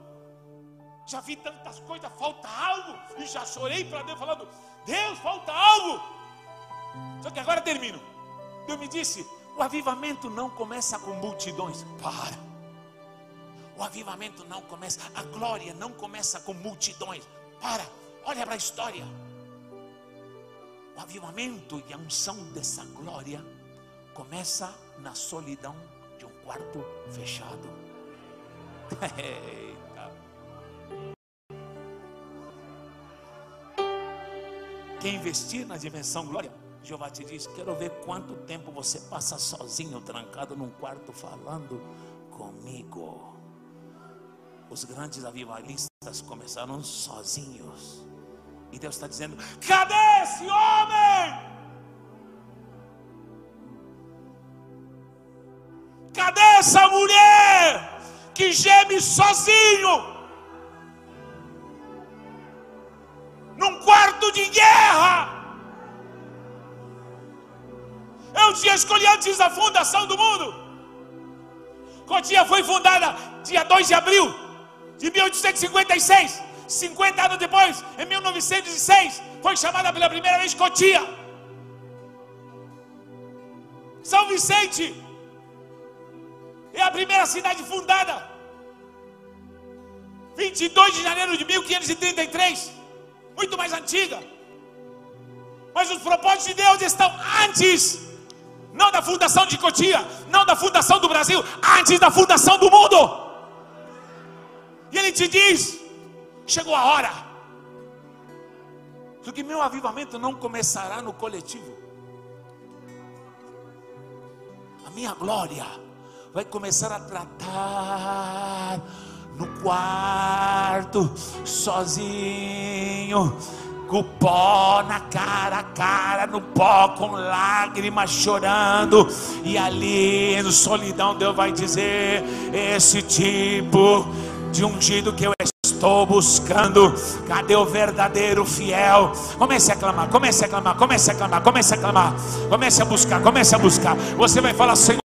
Speaker 2: Já vi tantas coisas, falta algo. E já chorei para Deus falando: Deus, falta algo. Só que agora termino. Deus me disse: o avivamento não começa com multidões. Para. O avivamento não começa, a glória não começa com multidões. Para, olha para a história o avivamento e a unção dessa glória começa na solidão de um quarto fechado. <laughs> Quem investir na dimensão glória, Jeová te diz: Quero ver quanto tempo você passa sozinho, trancado num quarto, falando comigo. Os grandes avivalistas começaram sozinhos. E Deus está dizendo: cadê esse homem? Cadê essa mulher que geme sozinho? Num quarto de guerra. Eu tinha escolhido antes da fundação do mundo. Cotia foi fundada dia 2 de abril de 1856. 50 anos depois, em 1906, foi chamada pela primeira vez Cotia. São Vicente é a primeira cidade fundada. 22 de janeiro de 1533, muito mais antiga. Mas os propósitos de Deus estão antes, não da fundação de Cotia, não da fundação do Brasil, antes da fundação do mundo. E ele te diz: Chegou a hora. Porque meu avivamento não começará no coletivo. A minha glória vai começar a tratar no quarto, sozinho, com pó na cara, cara no pó, com lágrimas chorando, e ali no solidão Deus vai dizer: esse tipo de ungido que eu estou buscando. Cadê o verdadeiro fiel? Comece a clamar, comece a clamar, comece a clamar, comece a clamar, comece a buscar, comece a buscar. Você vai falar, Senhor.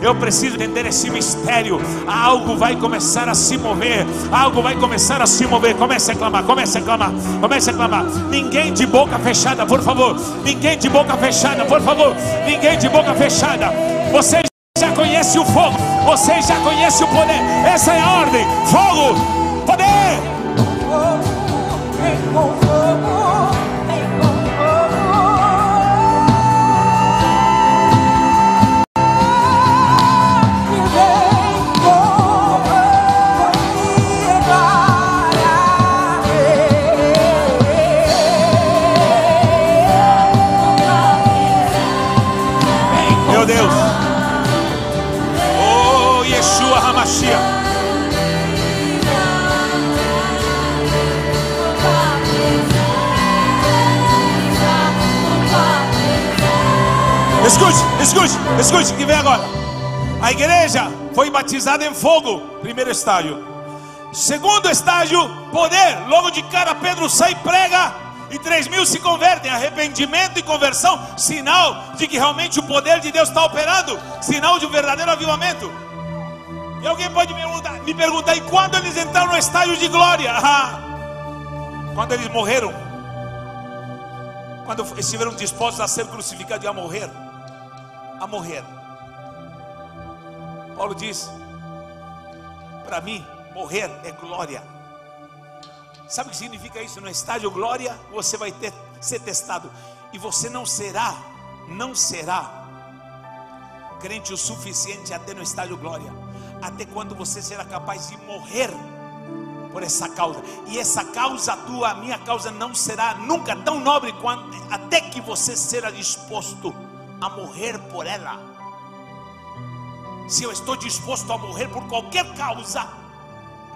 Speaker 2: Eu preciso entender esse mistério. Algo vai começar a se mover. Algo vai começar a se mover. Comece a clamar, comece a clamar, comece a clamar. Ninguém de boca fechada, por favor. Ninguém de boca fechada, por favor. Ninguém de boca fechada. Você já conhece o fogo. Você já conhece o poder. Essa é a ordem. Fogo, poder. Meu foi batizada em fogo, primeiro estágio. Segundo estágio, poder. Logo de cara, Pedro sai e prega. E três mil se convertem. Arrependimento e conversão. Sinal de que realmente o poder de Deus está operando. Sinal de um verdadeiro avivamento. E alguém pode me perguntar, me perguntar: e quando eles entraram no estágio de glória? <laughs> Ah, quando eles morreram. Quando estiveram dispostos a ser crucificados e a morrer a morrer. Paulo diz: para mim, morrer é glória. Sabe o que significa isso? No estágio glória, você vai ter, ser testado, e você não será, não será crente o suficiente até no estágio glória, até quando você será capaz de morrer por essa causa, e essa causa tua, a minha causa, não será nunca tão nobre quanto, até que você será disposto a morrer por ela. Se eu estou disposto a morrer por qualquer causa,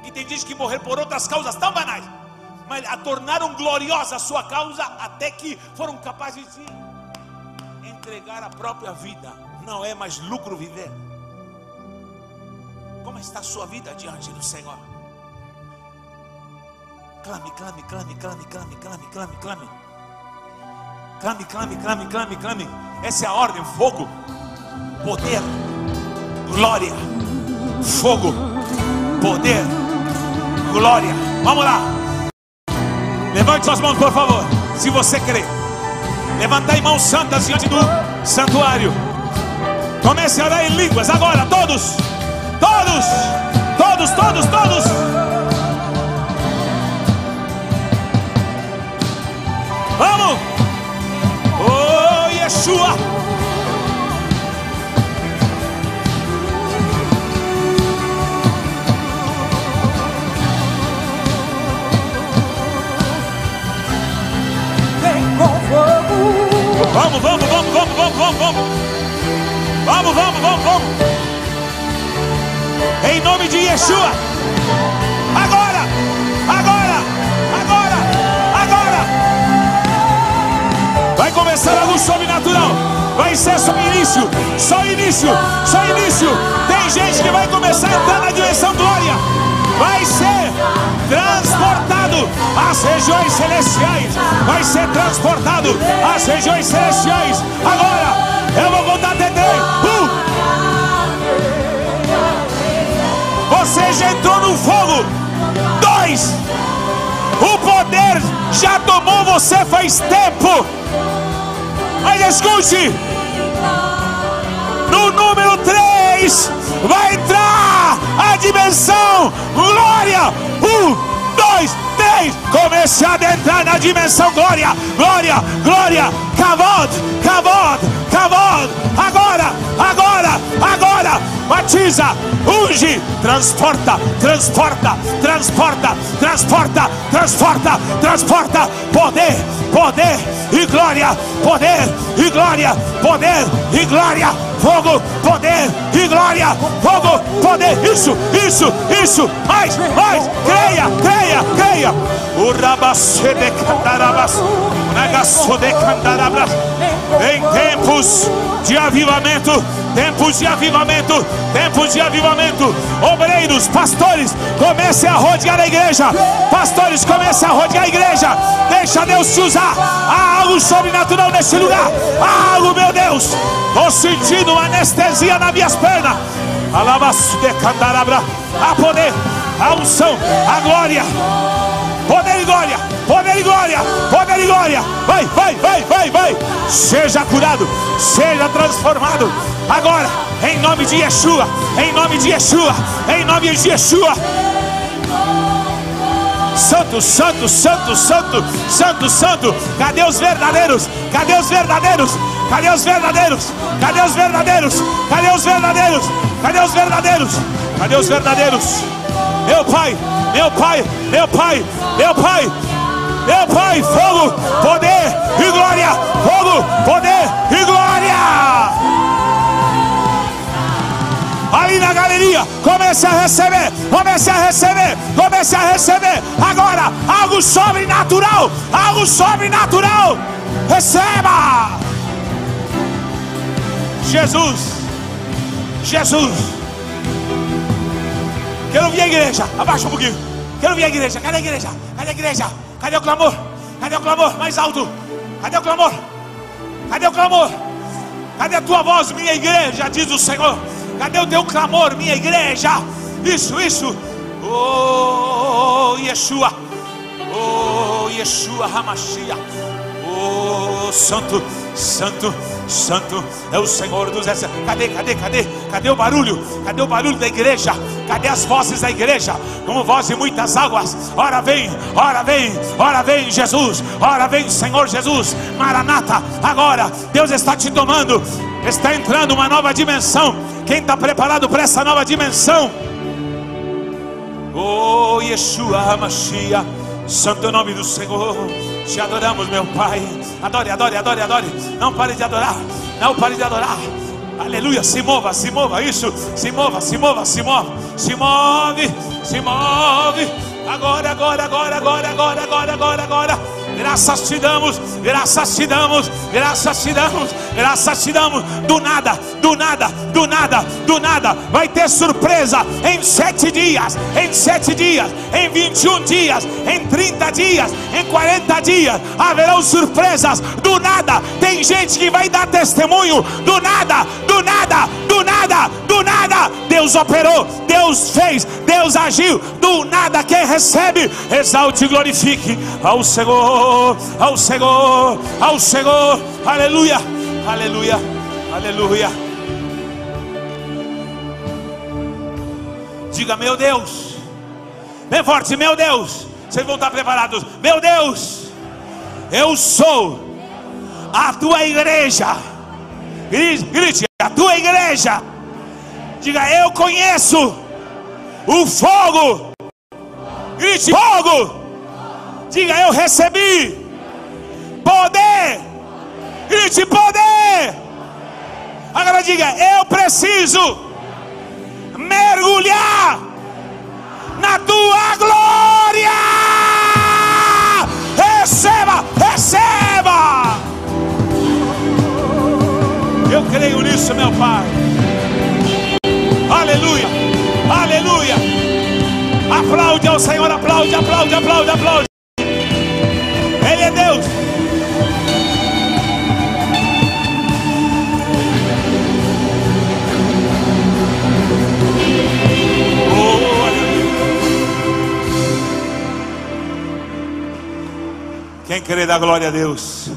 Speaker 2: e tem gente que morrer por outras causas tão banais, mas a tornaram gloriosa a sua causa até que foram capazes de entregar a própria vida. Não é mais lucro viver. Como está a sua vida diante do Senhor?
Speaker 1: Clame, clame, clame, clame, clame, clame, clame, clame. Clame, clame, clame, clame, clame. Essa é a ordem: fogo, poder, glória, fogo, poder, glória. Vamos lá. Levante suas mãos, por favor. Se você crê. Levantai mãos santas diante do santuário. Comece a orar em línguas agora, todos. Todos. Todos, todos, todos. Vamos. Oh, Yeshua.
Speaker 3: Fogo.
Speaker 1: Vamos, vamos, vamos, vamos, vamos, vamos, vamos. Vamos, vamos, vamos, vamos. Em nome de Yeshua. Agora, agora, agora, agora. Vai começar algo sobrenatural. Vai ser só início, só início, só início. Tem gente que vai começar a entrar na dimensão glória. Vai ser transportado às regiões celestiais. Vai ser transportado às regiões celestiais. Agora, eu vou contar três. Um. Você já entrou no fogo. Dois. O poder já tomou você faz tempo. Mas escute. No número 3 vai entrar dimensão glória. Um, dois, três. Comece a adentrar na dimensão glória, glória, glória. Kavod, kavod, kavod. Agora, agora, agora. Batiza, unge, transporta, transporta, transporta, transporta, transporta, transporta. Poder, poder e glória, poder e glória, poder e glória. Fogo, poder e glória, fogo, poder, isso, isso, isso, mais, mais, creia, creia, creia. O rabacê de em tempos de avivamento, tempos de avivamento, tempos de avivamento, obreiros, pastores, comecem a rodear a igreja, pastores, comecem a rodear a igreja, deixa Deus te usar, há algo sobrenatural nesse lugar, há algo, meu Deus, estou sentindo uma anestesia nas minhas pernas, alabaço de cantarabra, a poder, a unção, a glória, poder e glória, poder e glória, poder e glória. Vai, vai, vai, vai, vai. Seja curado, seja transformado. Agora, em nome de Yeshua, em nome de Yeshua, em nome de Yeshua. Santo, santo, santo, santo, santo, santo. Cadê os verdadeiros? Cadê os verdadeiros? Cadê os verdadeiros? Cadê os verdadeiros? Cadê os verdadeiros? Cadê os verdadeiros? Cadê os verdadeiros? Meu pai, meu pai, meu pai, meu pai, meu pai, fogo, poder e glória, fogo, poder e glória. Ali na galeria, comece a receber, comece a receber, comece a receber. Agora, algo sobrenatural, algo sobrenatural. Receba. Jesus, Jesus. Quero ver a igreja. Abaixa um pouquinho. Quero ver a igreja. Cadê a igreja? Cadê a igreja? Cadê o clamor? Cadê o clamor? Mais alto. Cadê o clamor? Cadê o clamor? Cadê a tua voz, minha igreja? Diz o Senhor. Cadê o teu clamor, minha igreja? Isso, isso. Oh, Yeshua. Oh, Yeshua Hamashia. Oh, Santo, Santo, Santo é o Senhor dos Exércitos. Cadê, cadê, cadê? Cadê o barulho? Cadê o barulho da igreja? Cadê as vozes da igreja? Como voz de muitas águas. Ora vem, ora vem, ora vem Jesus. Ora vem Senhor Jesus. Maranata, agora Deus está te tomando. Está entrando uma nova dimensão. Quem está preparado para essa nova dimensão? Oh, Yeshua Hamashia. Santo nome do Senhor. Te adoramos, meu Pai. Adore, adore, adore, adore. Não pare de adorar. Não pare de adorar. Aleluia. Se mova, se mova. Isso. Se mova, se mova, se move. Se move, se move. Agora, agora, agora, agora, agora, agora, agora, agora.
Speaker 2: Graças te damos, graças te damos, graças te damos, graças te damos. Do nada, do nada, do nada, do nada. Vai ter surpresa em sete dias, em sete dias, em 21 dias, em 30 dias, em 40 dias. Haverão surpresas do nada. Tem gente que vai dar testemunho do nada, do nada, do nada, do nada. Deus operou, Deus fez, Deus agiu. Do nada quem recebe, exalte e glorifique ao Senhor, ao Senhor, ao Senhor. Aleluia, aleluia, aleluia. Diga, meu Deus, bem forte, meu Deus. Vocês vão estar preparados, meu Deus, eu sou a tua igreja. Grite, grite, a tua igreja. Diga, eu conheço o fogo. Grite, fogo. Diga, eu recebi poder. Grite, poder. Agora diga, eu preciso mergulhar na tua glória. Receba, receba. Creio nisso, meu Pai. Aleluia, aleluia. Aplaude ao Senhor, aplaude, aplaude, aplaude, aplaude. Ele é Deus. Oh. Quem crê da glória a Deus?